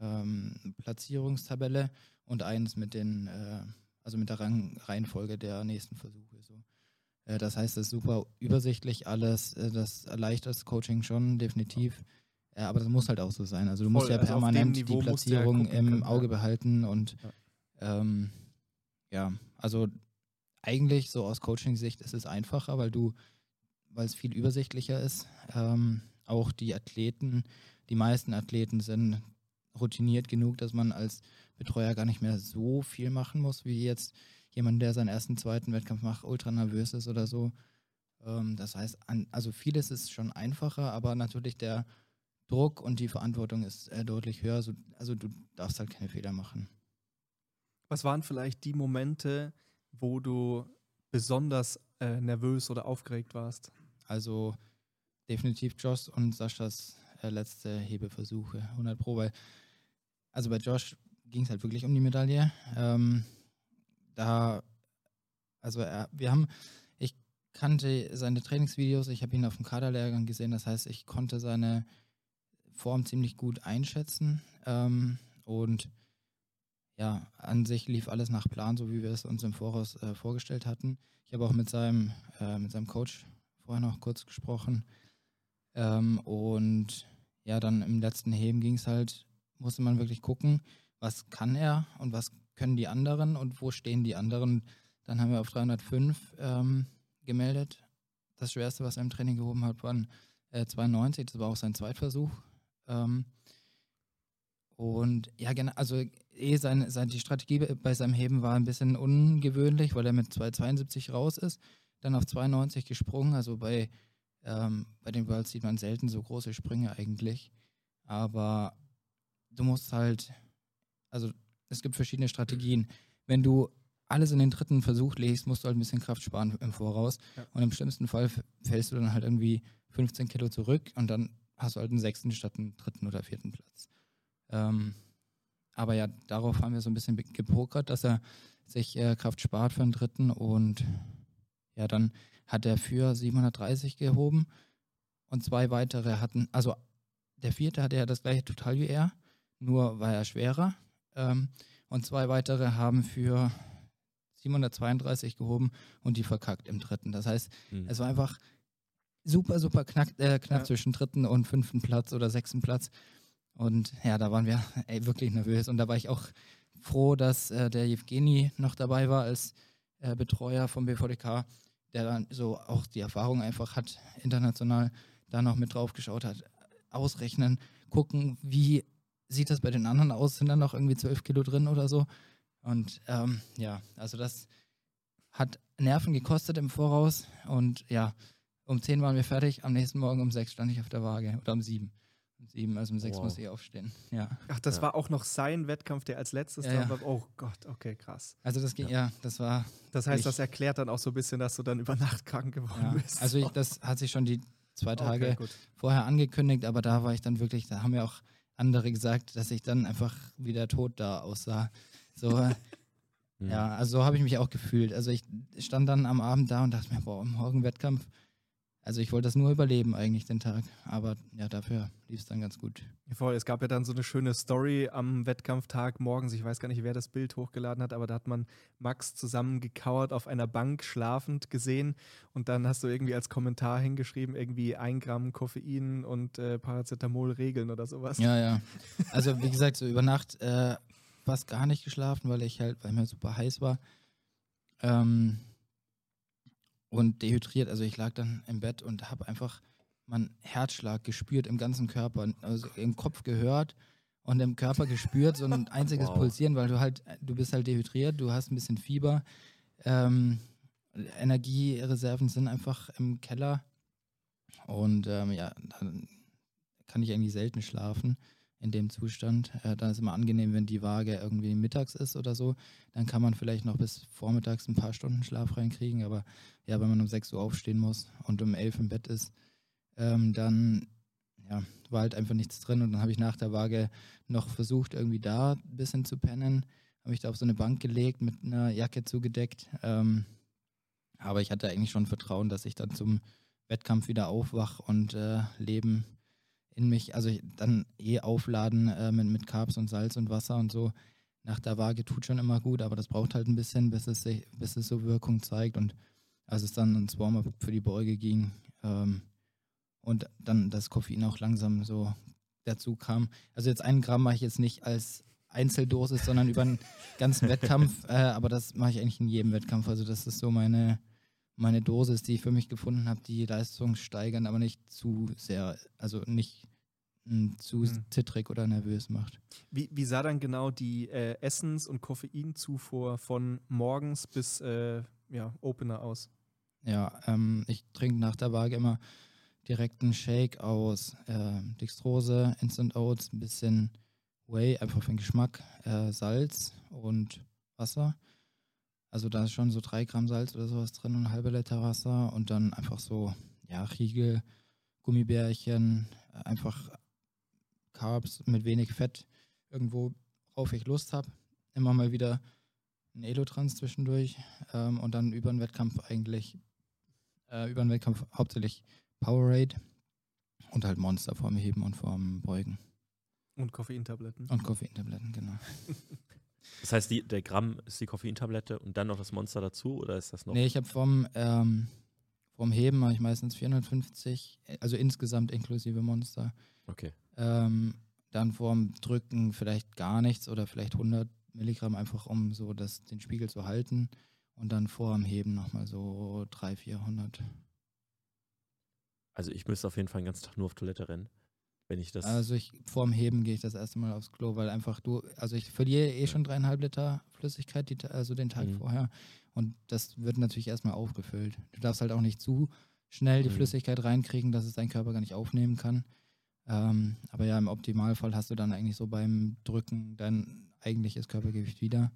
ähm, Platzierungstabelle und eins mit den, äh, also mit der Rang Reihenfolge der nächsten Versuche. So. Äh, das heißt, es ist super übersichtlich alles. Äh, das erleichtert das Coaching schon, definitiv. Ja, aber das muss halt auch so sein. Also du musst Voll, ja also permanent die musst ja Platzierung gucken im können, Auge ja. behalten und ähm, ja, also eigentlich so aus Coaching-Sicht ist es einfacher, weil du, weil es viel übersichtlicher ist. Ähm, auch die Athleten, die meisten Athleten sind routiniert genug, dass man als Betreuer gar nicht mehr so viel machen muss, wie jetzt jemand, der seinen ersten, zweiten Wettkampf macht, ultra nervös ist oder so. Ähm, das heißt, an, also vieles ist schon einfacher, aber natürlich der Druck und die Verantwortung ist äh, deutlich höher. So, also du darfst halt keine Fehler machen. Was waren vielleicht die Momente, wo du besonders äh, nervös oder aufgeregt warst? Also definitiv Josh und Saschas äh, letzte Hebeversuche, 100 Pro, weil also bei Josh ging es halt wirklich um die Medaille. Ähm, da, also er, wir haben, ich kannte seine Trainingsvideos, ich habe ihn auf dem Kaderlehrgang gesehen, das heißt, ich konnte seine Form ziemlich gut einschätzen ähm, und ja, an sich lief alles nach Plan, so wie wir es uns im Voraus äh, vorgestellt hatten. Ich habe auch mit seinem, äh, mit seinem Coach vorher noch kurz gesprochen. Ähm, und ja, dann im letzten Heben ging es halt, musste man wirklich gucken, was kann er und was können die anderen und wo stehen die anderen. Dann haben wir auf 305 ähm, gemeldet. Das Schwerste, was er im Training gehoben hat, waren äh, 92. Das war auch sein Zweitversuch. Ähm, und ja, genau, also eh seine, seine, die Strategie bei seinem Heben war ein bisschen ungewöhnlich, weil er mit 272 raus ist, dann auf 92 gesprungen. Also bei, ähm, bei den Worlds sieht man selten so große Sprünge eigentlich. Aber du musst halt, also es gibt verschiedene Strategien. Wenn du alles in den dritten Versuch legst, musst du halt ein bisschen Kraft sparen im Voraus. Ja. Und im schlimmsten Fall fällst du dann halt irgendwie 15 Kilo zurück und dann hast du halt einen sechsten statt einen dritten oder vierten Platz. Ähm, aber ja, darauf haben wir so ein bisschen gepokert, dass er sich äh, Kraft spart für den dritten und ja, dann hat er für 730 gehoben und zwei weitere hatten, also der vierte hatte ja das gleiche Total wie er, nur war er schwerer. Ähm, und zwei weitere haben für 732 gehoben und die verkackt im dritten. Das heißt, Mhm. es war einfach super, super knack, äh, knapp Ja. zwischen dritten und fünften Platz oder sechsten Platz. Und ja, da waren wir ey, wirklich nervös. Und da war ich auch froh, dass äh, der Evgeni noch dabei war als äh, Betreuer vom BVDK, der dann so auch die Erfahrung einfach hat, international da noch mit drauf geschaut hat. Ausrechnen, gucken, wie sieht das bei den anderen aus? Sind da noch irgendwie zwölf Kilo drin oder so? Und ähm, ja, also das hat Nerven gekostet im Voraus. Und ja, um 10 waren wir fertig. Am nächsten Morgen um 6 stand ich auf der Waage. Oder um 7. 7, also um 6 Wow. musste ich aufstehen. Ja. Ach, das Ja. war auch noch sein Wettkampf, der als letztes Ja, dran ja. war. Oh Gott, okay, krass. Also das ging, ja, das war. Das heißt, Ich- das erklärt dann auch so ein bisschen, dass du dann über Nacht krank geworden Ja. bist. Also ich, das hat sich schon die zwei Tage okay, vorher angekündigt, aber da war ich dann wirklich, da haben ja auch andere gesagt, dass ich dann einfach wieder tot da aussah. So, äh, ja, also so habe ich mich auch gefühlt. Also ich stand dann am Abend da und dachte mir, boah, morgen Wettkampf. Also ich wollte das nur überleben eigentlich den Tag, aber ja, dafür lief es dann ganz gut. Voll, es gab ja dann so eine schöne Story am Wettkampftag morgens. Ich weiß gar nicht, wer das Bild hochgeladen hat, aber da hat man Max zusammengekauert auf einer Bank schlafend gesehen. Und dann hast du irgendwie als Kommentar hingeschrieben, irgendwie ein Gramm Koffein und äh, Paracetamol regeln oder sowas. Ja, ja. Also wie gesagt, so über Nacht äh, fast gar nicht geschlafen, weil ich halt, weil mir super heiß war. Ähm, und dehydriert. Also ich lag dann im Bett und habe einfach meinen Herzschlag gespürt im ganzen Körper, also im Kopf gehört und im Körper gespürt, so ein einziges Wow. Pulsieren, weil du halt, du bist halt dehydriert, du hast ein bisschen Fieber. Ähm, Energiereserven sind einfach im Keller. Und ähm, ja, dann kann ich eigentlich selten schlafen in dem Zustand. Äh, dann ist immer angenehm, wenn die Waage irgendwie mittags ist oder so. Dann kann man vielleicht noch bis vormittags ein paar Stunden Schlaf reinkriegen. Aber ja, wenn man um 6 Uhr aufstehen muss und um 11 im Bett ist, ähm, dann ja, war halt einfach nichts drin. Und dann habe ich nach der Waage noch versucht, irgendwie da ein bisschen zu pennen. Habe ich da auf so eine Bank gelegt, mit einer Jacke zugedeckt. Ähm, aber ich hatte eigentlich schon Vertrauen, dass ich dann zum Wettkampf wieder aufwach und äh, Leben in mich, also ich, dann eh aufladen äh, mit, mit Carbs und Salz und Wasser und so. Nach der Waage tut schon immer gut, aber das braucht halt ein bisschen, bis es, sich, bis es so Wirkung zeigt. Und als es dann ins Warm-up für die Beuge ging ähm, und dann das Koffein auch langsam so dazu kam. Also jetzt ein Gramm mache ich jetzt nicht als Einzeldosis, sondern über einen ganzen Wettkampf, äh, aber das mache ich eigentlich in jedem Wettkampf. Also das ist so meine, meine Dosis, die ich für mich gefunden habe, die Leistung steigern, aber nicht zu sehr, also nicht mh, zu Hm. zittrig oder nervös macht. Wie, wie sah dann genau die äh, Essens- und Koffeinzufuhr von morgens bis äh, ja, Opener aus? Ja, ähm, ich trinke nach der Waage immer direkt einen Shake aus äh, Dextrose, Instant Oats, ein bisschen Whey, einfach für den Geschmack, äh, Salz und Wasser. Also da ist schon so drei Gramm Salz oder sowas drin und ein halber Liter Wasser und dann einfach so, ja, Riegel, Gummibärchen, einfach Carbs mit wenig Fett, irgendwo, worauf ich Lust habe. Immer mal wieder ein Elotrans zwischendurch ähm, und dann über den Wettkampf eigentlich, äh, über den Wettkampf hauptsächlich Powerade und halt Monster vorm Heben und vorm Beugen. Und Koffeintabletten. Und Koffeintabletten, genau. Das heißt, die, der Gramm ist die Koffeintablette und dann noch das Monster dazu oder ist das noch? Nee, ich habe vom, ähm, vom Heben mache ich meistens 450, äh, also insgesamt inklusive Monster. Okay. Ähm, dann vorm Drücken vielleicht gar nichts oder vielleicht 100 Milligramm einfach, um so das, den Spiegel zu halten. Und dann vorm Heben nochmal so 300, 400. Also ich müsste auf jeden Fall den ganzen Tag nur auf Toilette rennen, wenn ich das. Also ich vorm Heben gehe ich das erste Mal aufs Klo, weil einfach du, also ich verliere eh schon dreieinhalb Liter Flüssigkeit, die, also den Tag Mhm. vorher. Und das wird natürlich erstmal aufgefüllt. Du darfst halt auch nicht zu schnell die Mhm. Flüssigkeit reinkriegen, dass es dein Körper gar nicht aufnehmen kann. Ähm, aber ja, im Optimalfall hast du dann eigentlich so beim Drücken dein eigentliches Körpergewicht wieder.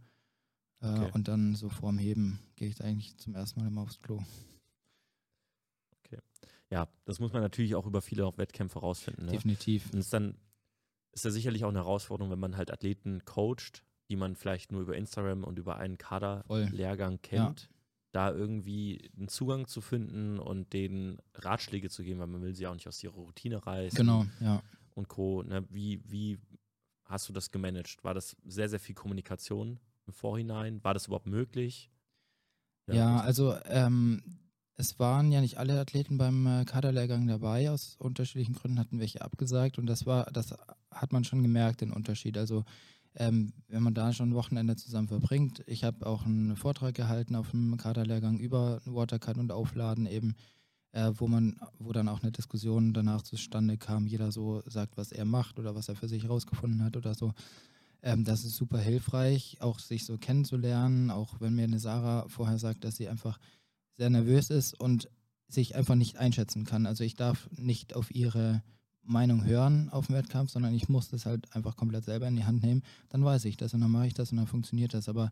Äh, Okay. Und dann so vorm Heben gehe ich eigentlich zum ersten Mal immer aufs Klo. Ja, das muss man natürlich auch über viele auch Wettkämpfe rausfinden. Ne? Definitiv. Und es ist dann ist ja sicherlich auch eine Herausforderung, wenn man halt Athleten coacht, die man vielleicht nur über Instagram und über einen. Kaderlehrgang kennt, da irgendwie einen Zugang zu finden und denen Ratschläge zu geben, weil man will sie auch nicht aus ihrer Routine reißen. Genau, ja. und Co. Ne? Wie, wie hast du das gemanagt? War das sehr, sehr viel Kommunikation im Vorhinein? War das überhaupt möglich? Ja, also ähm, es waren ja nicht alle Athleten beim äh, Kaderlehrgang dabei. Aus unterschiedlichen Gründen hatten welche abgesagt und das war, das hat man schon gemerkt, den Unterschied. Also ähm, wenn man da schon ein Wochenende zusammen verbringt. Ich habe auch einen Vortrag gehalten auf dem Kaderlehrgang über Watercut und Aufladen eben, äh, wo man, wo dann auch eine Diskussion danach zustande kam. Jeder so sagt, was er macht oder was er für sich herausgefunden hat oder so. Ähm, das ist super hilfreich, auch sich so kennenzulernen, auch wenn mir eine Sarah vorher sagt, dass sie einfach sehr nervös ist und sich einfach nicht einschätzen kann. Also ich darf nicht auf ihre Meinung hören auf dem Wettkampf, sondern ich muss das halt einfach komplett selber in die Hand nehmen. Dann weiß ich das und dann mache ich das und dann funktioniert das. Aber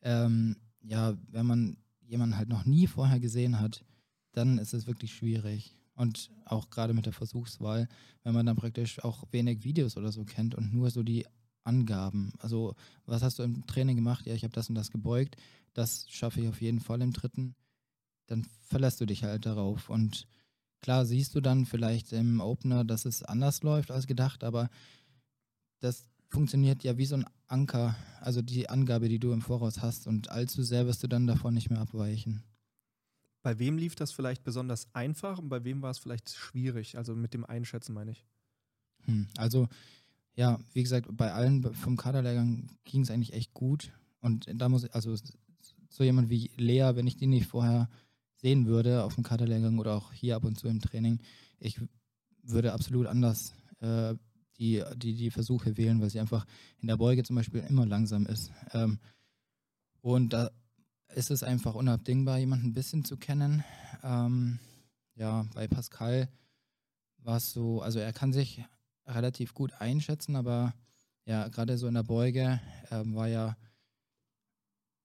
ähm, ja, wenn man jemanden halt noch nie vorher gesehen hat, dann ist es wirklich schwierig. Und auch gerade mit der Versuchswahl, wenn man dann praktisch auch wenig Videos oder so kennt und nur so die Angaben. Also, was hast du im Training gemacht? Ja, ich habe das und das gebeugt. Das schaffe ich auf jeden Fall im dritten. Dann verlässt du dich halt darauf. Und klar siehst du dann vielleicht im Opener, dass es anders läuft als gedacht, aber das funktioniert ja wie so ein Anker, also die Angabe, die du im Voraus hast. Und allzu sehr wirst du dann davon nicht mehr abweichen. Bei wem lief das vielleicht besonders einfach und bei wem war es vielleicht schwierig? Also mit dem Einschätzen meine ich. Hm, also ja, wie gesagt, bei allen vom Kaderlehrgang ging es eigentlich echt gut. Und da muss ich, also so jemand wie Lea, wenn ich die nicht vorher sehen würde auf dem Kaderlehrgang oder auch hier ab und zu im Training, ich würde absolut anders äh, die, die, die Versuche wählen, weil sie einfach in der Beuge zum Beispiel immer langsam ist. Ähm, und da ist es einfach unabdingbar, jemanden ein bisschen zu kennen. Ähm, ja, bei Pascal war es so, also er kann sich relativ gut einschätzen, aber ja, gerade so in der Beuge ähm, war ja,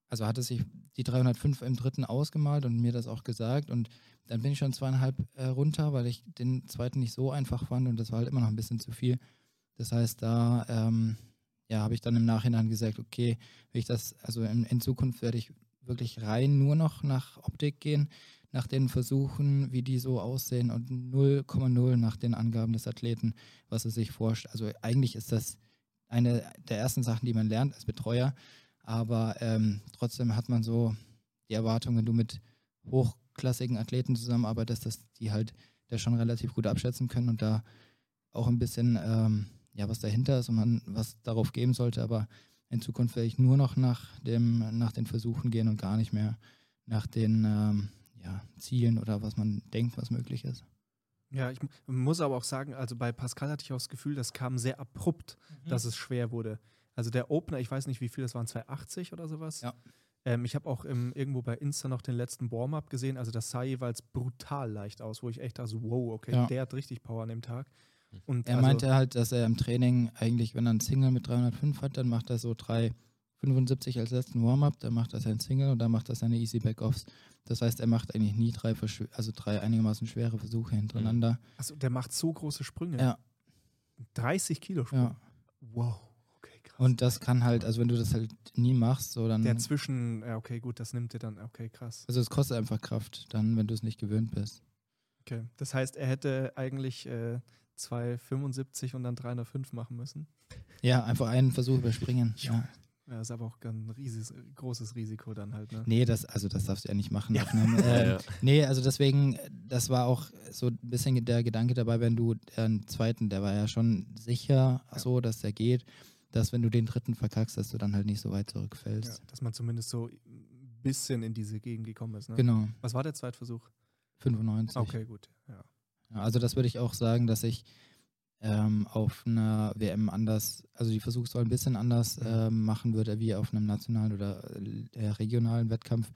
also hatte sich die 305 im dritten ausgemalt und mir das auch gesagt und dann bin ich schon zweieinhalb äh, runter, weil ich den zweiten nicht so einfach fand und das war halt immer noch ein bisschen zu viel. Das heißt, da ähm, ja, habe ich dann im Nachhinein gesagt, okay, wenn ich das, also in, in Zukunft werde ich wirklich rein nur noch nach Optik gehen nach den Versuchen, wie die so aussehen und 0,0 nach den Angaben des Athleten, was er sich vorstellt. Also eigentlich ist das eine der ersten Sachen, die man lernt als Betreuer, aber ähm, trotzdem hat man so die Erwartung, wenn du mit hochklassigen Athleten zusammenarbeitest, dass die halt das schon relativ gut abschätzen können und da auch ein bisschen, ähm, ja, was dahinter ist und man was darauf geben sollte, aber in Zukunft werde ich nur noch nach, dem, nach den Versuchen gehen und gar nicht mehr nach den ähm, ja, Zielen oder was man denkt, was möglich ist. Ja, ich muss aber auch sagen, also bei Pascal hatte ich auch das Gefühl, das kam sehr abrupt, mhm. dass es schwer wurde. Also der Opener, ich weiß nicht, wie viel das waren, 280 oder sowas. Ja. Ähm, ich habe auch im, irgendwo bei Insta noch den letzten Warm-up gesehen. Also das sah jeweils brutal leicht aus, wo ich echt dachte, wow, okay, ja. der hat richtig Power an dem Tag. Und er also, meinte halt, dass er im Training eigentlich, wenn er einen Single mit 305 hat, dann macht er so drei 75 als letzten Warm-up, dann macht er sein Single und dann macht er seine Easy Backoffs. Das heißt, er macht eigentlich nie drei, also drei einigermaßen schwere Versuche hintereinander. Achso, der macht so große Sprünge. Ja. 30 Kilo Sprung. Ja. Wow. Krass. Und das kann halt, also wenn du das halt nie machst, so dann. Der zwischen, ja, okay, gut, das nimmt dir dann, okay, krass. Also es kostet einfach Kraft, dann, wenn du es nicht gewöhnt bist. Okay. Das heißt, er hätte eigentlich äh, 275 und dann 305 machen müssen. Ja, einfach einen Versuch überspringen. ja. Ja, ist aber auch ein riesiges, großes Risiko dann halt, ne? Nee, das, also das darfst du ja nicht machen. Ja. Einem, äh, ja. Nee, also deswegen, das war auch so ein bisschen der Gedanke dabei, wenn du einen zweiten, der war ja schon sicher ja. so, dass der geht, dass wenn du den dritten verkackst, dass du dann halt nicht so weit zurückfällst. Ja, dass man zumindest so ein bisschen in diese Gegend gekommen ist, ne? Genau. Was war der Zweitversuch? 95. Okay, gut, ja. Also das würde ich auch sagen, dass ich ähm, auf einer WM anders, also die Versuchswahl ein bisschen anders äh, machen würde, wie auf einem nationalen oder äh, regionalen Wettkampf,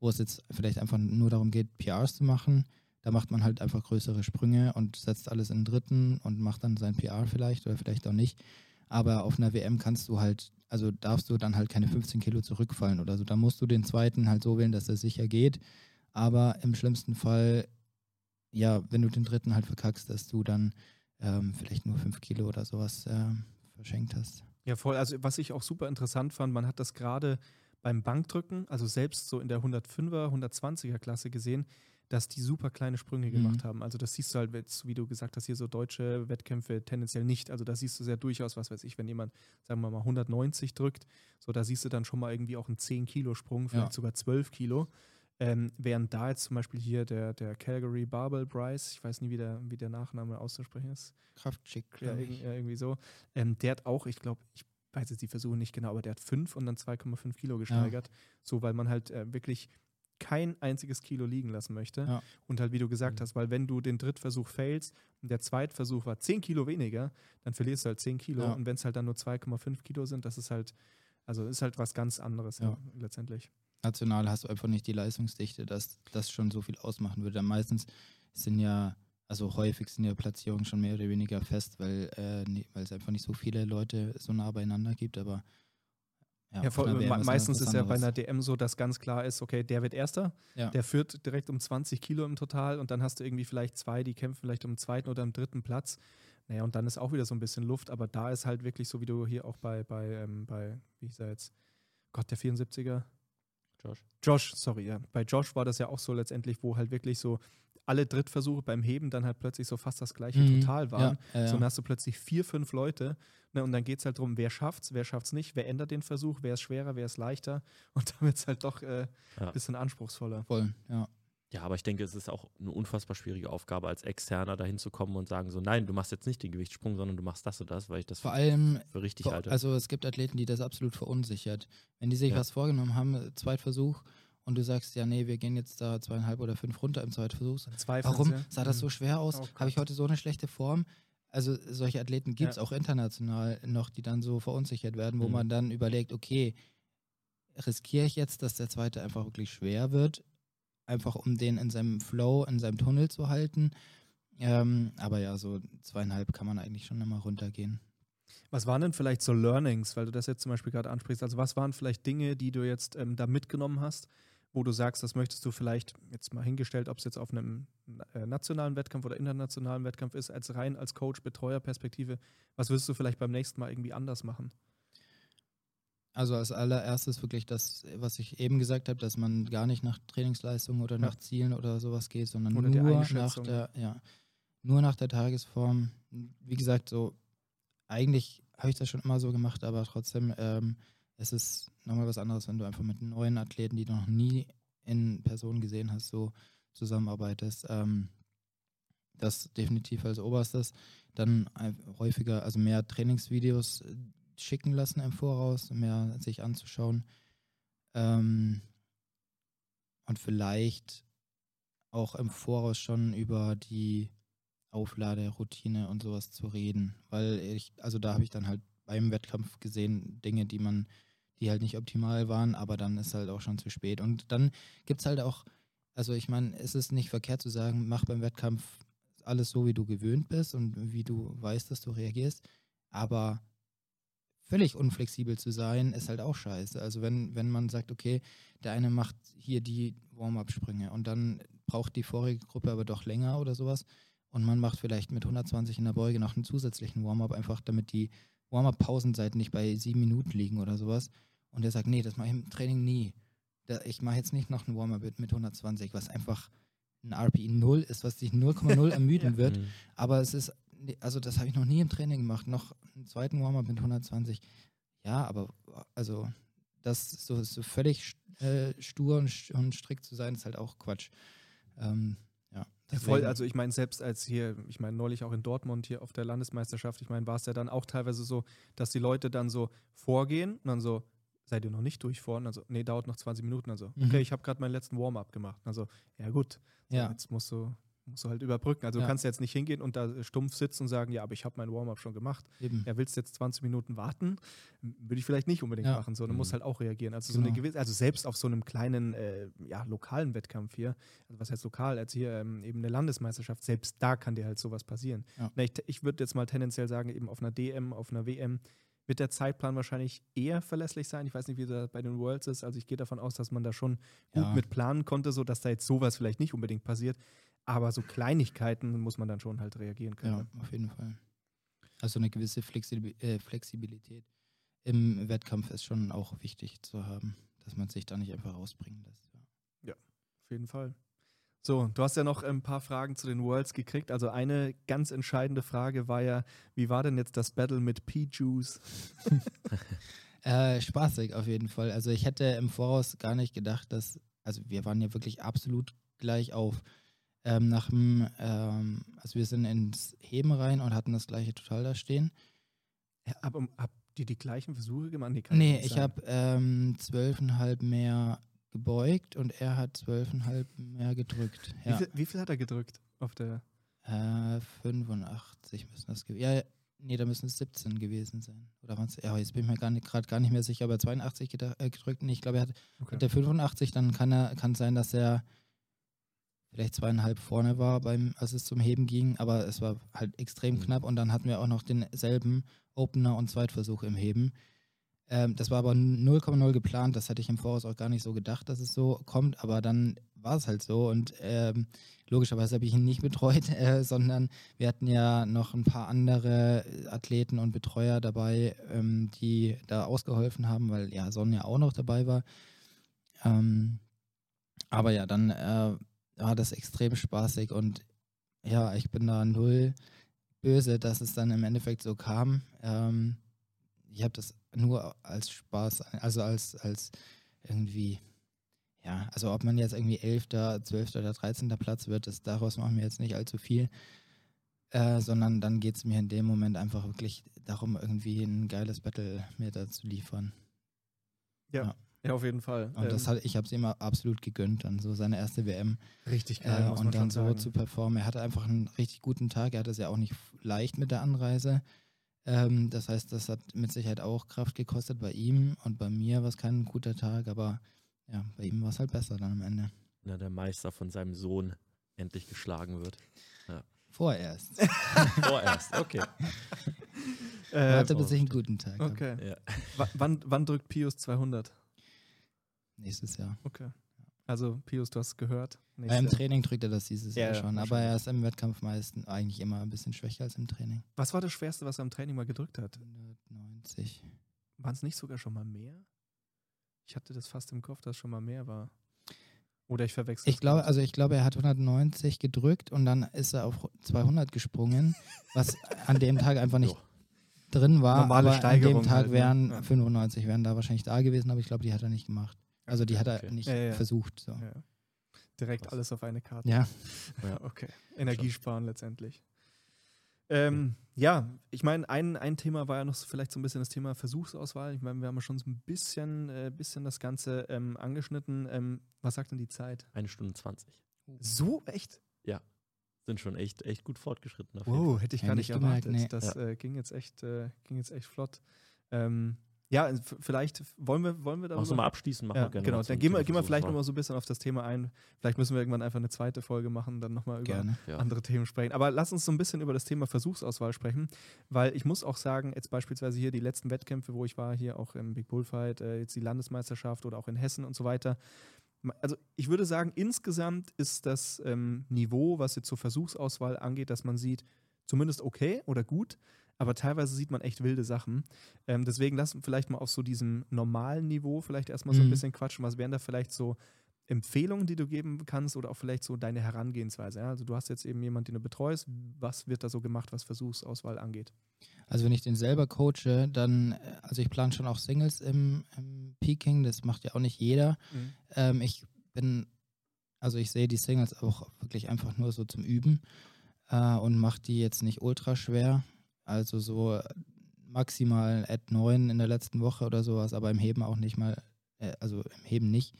wo es jetzt vielleicht einfach nur darum geht, PRs zu machen. Da macht man halt einfach größere Sprünge und setzt alles in den dritten und macht dann sein PR vielleicht oder vielleicht auch nicht. Aber auf einer WM kannst du halt, also darfst du dann halt keine 15 Kilo zurückfallen oder so. Da musst du den zweiten halt so wählen, dass er sicher geht. Aber im schlimmsten Fall, ja, wenn du den dritten halt verkackst, dass du dann ähm, vielleicht nur fünf Kilo oder sowas äh, verschenkt hast. Ja, voll. Also was ich auch super interessant fand, man hat das gerade beim Bankdrücken, also selbst so in der 105er, 120er Klasse gesehen, dass die super kleine Sprünge Mhm. gemacht haben. Also das siehst du halt, jetzt, wie du gesagt hast, hier so deutsche Wettkämpfe tendenziell nicht. Also da siehst du sehr durchaus, was weiß ich, wenn jemand, sagen wir mal, 190 drückt, so da siehst du dann schon mal irgendwie auch einen 10-Kilo-Sprung, vielleicht Ja. sogar 12 Kilo. Ähm, während da jetzt zum Beispiel hier der, der Calgary Barbell Bryce, ich weiß nie, wie der, wie der Nachname auszusprechen ist, Kraftschick, ja, ja, irgendwie so, ähm, der hat auch, ich glaube, ich weiß jetzt die Versuche nicht genau, aber der hat 5 und dann 2,5 Kilo gesteigert. So, weil man halt äh, wirklich kein einziges Kilo liegen lassen möchte. Ja. Und halt, wie du gesagt Mhm. hast, weil wenn du den Drittversuch failst und der Zweitversuch war 10 Kilo weniger, dann verlierst du halt 10 Kilo. Ja. Und wenn es halt dann nur 2,5 Kilo sind, das ist halt, also ist halt was ganz anderes Ja. letztendlich. national hast du einfach nicht die Leistungsdichte, dass das schon so viel ausmachen würde. Meistens sind ja, also häufig sind ja Platzierungen schon mehr oder weniger fest, weil äh, nee, es einfach nicht so viele Leute so nah beieinander gibt, aber Ja, auf vor, meistens ist ja bei einer DM so, dass ganz klar ist, okay, der wird Erster, Ja. der führt direkt um 20 Kilo im Total und dann hast du irgendwie vielleicht zwei, die kämpfen vielleicht um den zweiten oder im dritten Platz. Naja, und dann ist auch wieder so ein bisschen Luft, aber da ist halt wirklich so, wie du hier auch bei, bei, ähm, bei wie ich sag jetzt, Gott, der 74er, Josh. Josh, sorry, ja. Bei Josh war das ja auch so letztendlich, wo halt wirklich so alle Drittversuche beim Heben dann halt plötzlich so fast das gleiche Mhm. Total waren. Ja, ja, So, dann ja. hast du plötzlich vier, fünf Leute ne, und dann geht es halt darum, wer schafft's, wer schafft's nicht, wer ändert den Versuch, wer ist schwerer, wer ist leichter und dann wird es halt doch ein äh, Ja. bisschen anspruchsvoller. Voll, ja. Ja, aber ich denke, es ist auch eine unfassbar schwierige Aufgabe, als Externer dahin zu kommen und sagen so, nein, du machst jetzt nicht den Gewichtssprung, sondern du machst das und das, weil ich das Vor für, allem, für richtig vor, halte. also es gibt Athleten, die das absolut verunsichert. Wenn die sich Ja. was vorgenommen haben, Zweitversuch, und du sagst, ja, nee, wir gehen jetzt da zweieinhalb oder fünf runter im Zweitversuch, Zweifeln Warum sie. sah das so schwer aus? Oh Habe ich heute so eine schlechte Form? Also solche Athleten gibt es Ja. auch international noch, die dann so verunsichert werden, wo Mhm. man dann überlegt, okay, riskiere ich jetzt, dass der zweite einfach wirklich schwer wird, einfach um den in seinem Flow, in seinem Tunnel zu halten. Ähm, aber ja, so zweieinhalb kann man eigentlich schon immer runtergehen. Was waren denn vielleicht so Learnings, weil du das jetzt zum Beispiel gerade ansprichst? Also was waren vielleicht Dinge, die du jetzt ähm, da mitgenommen hast, wo du sagst, das möchtest du vielleicht jetzt mal hingestellt, ob es jetzt auf einem äh, nationalen Wettkampf oder internationalen Wettkampf ist, als rein als Coach, Betreuer Perspektive, was wirst du vielleicht beim nächsten Mal irgendwie anders machen? Also als allererstes wirklich das, was ich eben gesagt habe, dass man gar nicht nach Trainingsleistungen oder nach Zielen oder sowas geht, sondern Oder nur nach der, ja, nur nach der Tagesform. Wie gesagt, so eigentlich habe ich das schon immer so gemacht, aber trotzdem ähm, es ist nochmal was anderes, wenn du einfach mit neuen Athleten, die du noch nie in Person gesehen hast, so zusammenarbeitest. Ähm, das definitiv als oberstes. Dann häufiger, also mehr Trainingsvideos äh, schicken lassen im Voraus, mehr sich anzuschauen. Ähm, und vielleicht auch im Voraus schon über die Aufladeroutine und sowas zu reden. Weil ich, also da habe ich dann halt beim Wettkampf gesehen, Dinge, die man, die halt nicht optimal waren, aber dann ist halt auch schon zu spät. Und dann gibt es halt auch, also ich meine, es ist nicht verkehrt zu sagen, mach beim Wettkampf alles so, wie du gewöhnt bist und wie du weißt, dass du reagierst. Aber völlig unflexibel zu sein, ist halt auch scheiße. Also wenn, wenn man sagt, okay, der eine macht hier die Warm-up-Sprünge und dann braucht die vorige Gruppe aber doch länger oder sowas und man macht vielleicht mit 120 in der Beuge noch einen zusätzlichen Warm-up, einfach damit die Warm-up-Pausenzeiten nicht bei sieben Minuten liegen oder sowas. Und der sagt, nee, das mache ich im Training nie. Ich mache jetzt nicht noch einen Warm-up mit, mit 120, was einfach ein RPI 0 ist, was dich 0,0 ermüden Ja. wird. Mhm. Aber es ist, also das habe ich noch nie im Training gemacht. Noch einen zweiten Warm-up mit 120. Ja, aber also das so, so völlig äh, stur und, und strikt zu sein, ist halt auch Quatsch. Ähm, ja, voll, also ich meine, selbst als hier, ich meine, neulich auch in Dortmund hier auf der Landesmeisterschaft, ich meine, war es ja dann auch teilweise so, dass die Leute dann so vorgehen und dann so, seid ihr noch nicht durch vorne? Also, nee, dauert noch 20 Minuten. Also, Mhm. okay, ich habe gerade meinen letzten Warm-up gemacht. Also, ja gut, so, Ja. jetzt musst du, musst du halt überbrücken. Also, Ja. du kannst jetzt nicht hingehen und da stumpf sitzen und sagen, ja, aber ich habe mein Warm-up schon gemacht. eben. Ja, willst du jetzt 20 Minuten warten? Würde ich vielleicht nicht unbedingt Ja. machen, so, du Mhm. musst halt auch reagieren. Also so eine Genau. gewisse, also selbst auf so einem kleinen, äh, ja, lokalen Wettkampf hier, also was heißt lokal, als hier ähm, eben eine Landesmeisterschaft, selbst da kann dir halt sowas passieren. Ja. Na, ich ich würde jetzt mal tendenziell sagen, eben auf einer DM, auf einer WM wird der Zeitplan wahrscheinlich eher verlässlich sein. Ich weiß nicht, wie das bei den Worlds ist. Also ich gehe davon aus, dass man da schon gut Ja. mit planen konnte, so dass da jetzt sowas vielleicht nicht unbedingt passiert. Aber so Kleinigkeiten muss man dann schon halt reagieren können. Ja, auf jeden Fall. Also eine gewisse äh, Flexibilität im Wettkampf ist schon auch wichtig zu haben, dass man sich da nicht einfach rausbringen lässt. Ja. Auf jeden Fall. So, du hast ja noch ein paar Fragen zu den Worlds gekriegt. Also eine ganz entscheidende Frage war ja, wie war denn jetzt das Battle mit P-Juice? Äh, spaßig auf jeden Fall. Also ich hätte im Voraus gar nicht gedacht, dass, also wir waren ja wirklich absolut gleich auf. Ähm, nach dem, ähm, also wir sind ins Heben rein und hatten das gleiche total da stehen. Ja, aber habt ihr die gleichen Versuche gemacht? Nee, Nee, ich habe ähm, zwölfeinhalb mehr gebeugt und er hat zwölfeinhalb mehr gedrückt. Wie, Ja. viel, wie viel hat er gedrückt auf der? Äh, 85 müssen das gewesen Ja, nee, da müssen es 17 gewesen sein. Oder waren's, ja, jetzt bin ich mir gerade gar nicht mehr sicher, aber 82 geda- äh, gedrückt. Nee, ich glaube, er hat Okay. Der 85, dann kann er kann sein, dass er vielleicht zweieinhalb vorne war, beim, als es zum Heben ging, aber es war halt extrem Mhm. knapp und dann hatten wir auch noch denselben Opener und Zweitversuch im Heben. Ähm, das war aber 0,0 geplant, das hätte ich im Voraus auch gar nicht so gedacht, dass es so kommt, aber dann war es halt so und ähm, logischerweise habe ich ihn nicht betreut, äh, sondern wir hatten ja noch ein paar andere Athleten und Betreuer dabei, ähm, die da ausgeholfen haben, weil ja Sonja auch noch dabei war. Ähm, aber ja, dann äh, war das extrem spaßig und ja, ich bin da null böse, dass es dann im Endeffekt so kam. Ähm, ich habe das nur als Spaß, also als, als irgendwie, ja, also ob man jetzt irgendwie 11., 12. oder 13. Platz wird, das, daraus machen wir jetzt nicht allzu viel. Äh, sondern dann geht es mir in dem Moment einfach wirklich darum, irgendwie ein geiles Battle mir da zu liefern. Ja, auf jeden Fall. Und das Ähm, hat, ich habe es ihm absolut gegönnt, dann so seine erste WM richtig geil, äh, muss man und dann schon so sagen. zu performen. Er hatte einfach einen richtig guten Tag. Er hatte es ja auch nicht leicht mit der Anreise. Ähm, das heißt, das hat mit Sicherheit auch Kraft gekostet bei ihm und bei mir war es kein guter Tag, aber ja, bei ihm war es halt besser dann am Ende. Na, der Meister von seinem Sohn endlich geschlagen wird. Vorerst. Vorerst, okay. Äh, Warte, bis ich einen guten Tag okay. Ja. Wa- wann, wann drückt Pius 200? Nächstes Jahr. Okay. Also Pius, du hast es gehört. Äh, Im. Training drückt er das dieses Ja, Jahr ja, schon, aber er ist im Wettkampf meistens eigentlich immer ein bisschen schwächer als im Training. Was war das Schwerste, was er im Training mal gedrückt hat? 190. Waren es nicht sogar schon mal mehr? Ich hatte das fast im Kopf, dass es schon mal mehr war. Oder ich verwechsel Ich glaube, also ich glaube, er hat 190 gedrückt und dann ist er auf 200 gesprungen, was an dem Tag einfach nicht drin war. Normale aber Steigerung an dem Tag halt, ne? wären Ja. 95 wären da wahrscheinlich da gewesen, aber ich glaube, die hat er nicht gemacht. Also die hat er Okay. nicht Ja, ja. versucht. So. Ja. Direkt Krass. alles auf eine Karte. Ja. Ja. Okay. Energiesparen letztendlich. Ähm, ja, ich meine, ein, ein Thema war ja noch so vielleicht so ein bisschen das Thema Versuchsauswahl. Ich meine, wir haben ja schon so ein bisschen, äh, bisschen das Ganze ähm, angeschnitten. Ähm, was sagt denn die Zeit? Eine Stunde 20. So echt? Sind schon echt, echt gut fortgeschritten. Wow, hätte ich Ja, gar nicht nicht gemerkt, erwartet. nee. Das äh, ging, jetzt echt, äh, ging jetzt echt flott. Ähm, ja, f- vielleicht wollen wir, wollen wir du darüber mal abschließen? Machen Ja, wir gerne genau, dann gehen wir, gehen wir vielleicht Versuchswahl. nochmal so ein bisschen auf das Thema ein. Vielleicht müssen wir irgendwann einfach eine zweite Folge machen, dann nochmal über Gerne. Ja. andere Themen sprechen. Aber lass uns so ein bisschen über das Thema Versuchsauswahl sprechen, weil ich muss auch sagen, jetzt beispielsweise hier die letzten Wettkämpfe, wo ich war, hier auch im Big Bullfight, äh, jetzt die Landesmeisterschaft oder auch in Hessen und so weiter. Also ich würde sagen, insgesamt ist das ähm, Niveau, was jetzt zur Versuchsauswahl angeht, dass man sieht, zumindest okay oder gut, aber teilweise sieht man echt wilde Sachen. Ähm, deswegen lass uns vielleicht mal auf so diesem normalen Niveau vielleicht erstmal so ein Mhm. bisschen quatschen. Was wären da vielleicht so Empfehlungen, die du geben kannst oder auch vielleicht so deine Herangehensweise? Ja? Also du hast jetzt eben jemanden, den du betreust. Was wird da so gemacht, was Versuchsauswahl angeht? Also wenn ich den selber coache, dann, äh, also ich plane schon auch Singles im, im Peking, das macht ja auch nicht jeder. Ähm, ich bin, also ich sehe die Singles auch wirklich einfach nur so zum Üben äh, und mache die jetzt nicht ultra schwer. Also so maximal at 9 in der letzten Woche oder sowas, aber im Heben auch nicht mal, äh, also im Heben nicht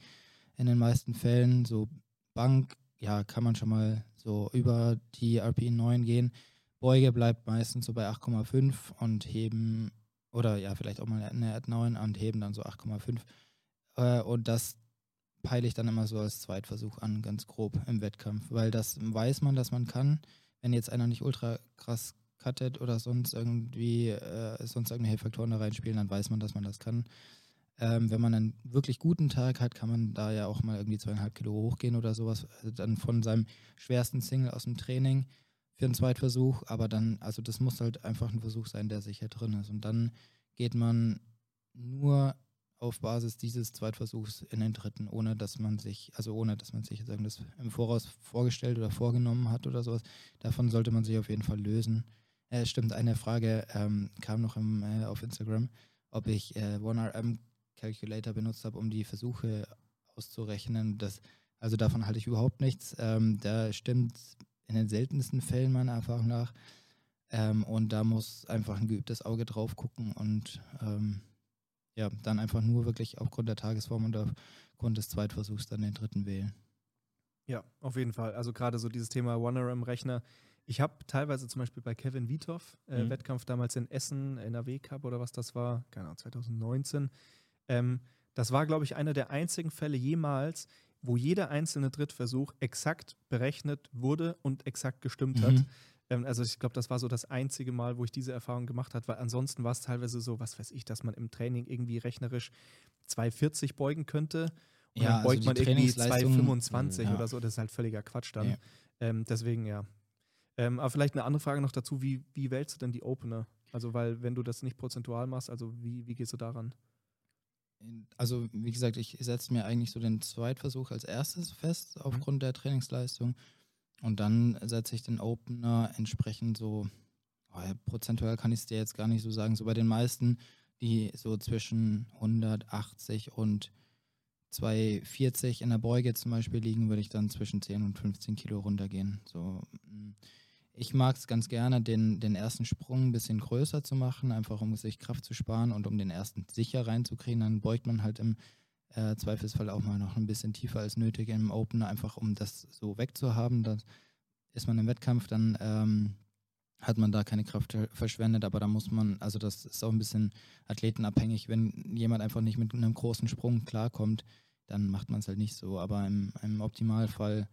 in den meisten Fällen. So Bank, ja, kann man schon mal so über die RP 9 gehen. Beuge bleibt meistens so bei 8,5 und Heben, oder ja, vielleicht auch mal eine at 9 und Heben dann so 8,5. Äh, und das peile ich dann immer so als Zweitversuch an, ganz grob im Wettkampf, weil das weiß man, dass man kann. Wenn jetzt einer nicht ultra krass cuttet oder sonst irgendwie äh, sonst irgendwelche Faktoren da reinspielen, dann weiß man, dass man das kann. Ähm, wenn man einen wirklich guten Tag hat, kann man da ja auch mal irgendwie zweieinhalb Kilo hochgehen oder sowas, also dann von seinem schwersten Single aus dem Training für einen Zweitversuch, aber dann, also das muss halt einfach ein Versuch sein, der sicher drin ist. Und dann geht man nur auf Basis dieses Zweitversuchs in den dritten, ohne dass man sich, also ohne dass man sich sagen, das im Voraus vorgestellt oder vorgenommen hat oder sowas. Davon sollte man sich auf jeden Fall lösen. Äh, stimmt, eine Frage ähm, kam noch im, äh, auf Instagram, ob ich äh, OneRM Calculator benutzt habe, um die Versuche auszurechnen. Das, also davon halte ich überhaupt nichts. Ähm, da stimmt in den seltensten Fällen meiner Erfahrung nach. Ähm, und da muss einfach ein geübtes Auge drauf gucken und ähm, ja, dann einfach nur wirklich aufgrund der Tagesform und aufgrund des Zweitversuchs dann den dritten wählen. Ja, auf jeden Fall. Also gerade so dieses Thema OneRM-Rechner. Ich habe teilweise zum Beispiel bei Kevin Wiethoff, äh, mhm. Wettkampf damals in Essen, NRW Cup oder was das war, keine Ahnung, 2019. Ähm, das war, glaube ich, einer der einzigen Fälle jemals, wo jeder einzelne Drittversuch exakt berechnet wurde und exakt gestimmt mhm. hat. Ähm, also ich glaube, das war so das einzige Mal, wo ich diese Erfahrung gemacht habe, weil ansonsten war es teilweise so, was weiß ich, dass man im Training irgendwie rechnerisch 240 beugen könnte. Und ja, dann also beugt also man irgendwie 225 ja. oder so. Das ist halt völliger Quatsch dann. Ja. Ähm, deswegen ja. Ähm, aber vielleicht eine andere Frage noch dazu, wie, wie wählst du denn die Opener? Also, weil, wenn du das nicht prozentual machst, also wie, wie gehst du daran? Also, wie gesagt, ich setze mir eigentlich so den Zweitversuch als erstes fest, mhm. aufgrund mhm. der Trainingsleistung. Und dann setze ich den Opener entsprechend so, oh ja, prozentual kann ich es dir jetzt gar nicht so sagen, so bei den meisten, die so zwischen 180 und 240 in der Beuge zum Beispiel liegen, würde ich dann zwischen 10 und 15 Kilo runtergehen. So, mm. Ich mag es ganz gerne, den, den ersten Sprung ein bisschen größer zu machen, einfach um sich Kraft zu sparen und um den ersten sicher reinzukriegen. Dann beugt man halt im äh, Zweifelsfall auch mal noch ein bisschen tiefer als nötig im Opener, einfach um das so wegzuhaben. Da ist man im Wettkampf, dann ähm, hat man da keine Kraft verschwendet, aber da muss man, also das ist auch ein bisschen athletenabhängig. Wenn jemand einfach nicht mit einem großen Sprung klarkommt, dann macht man es halt nicht so. Aber im, im Optimalfall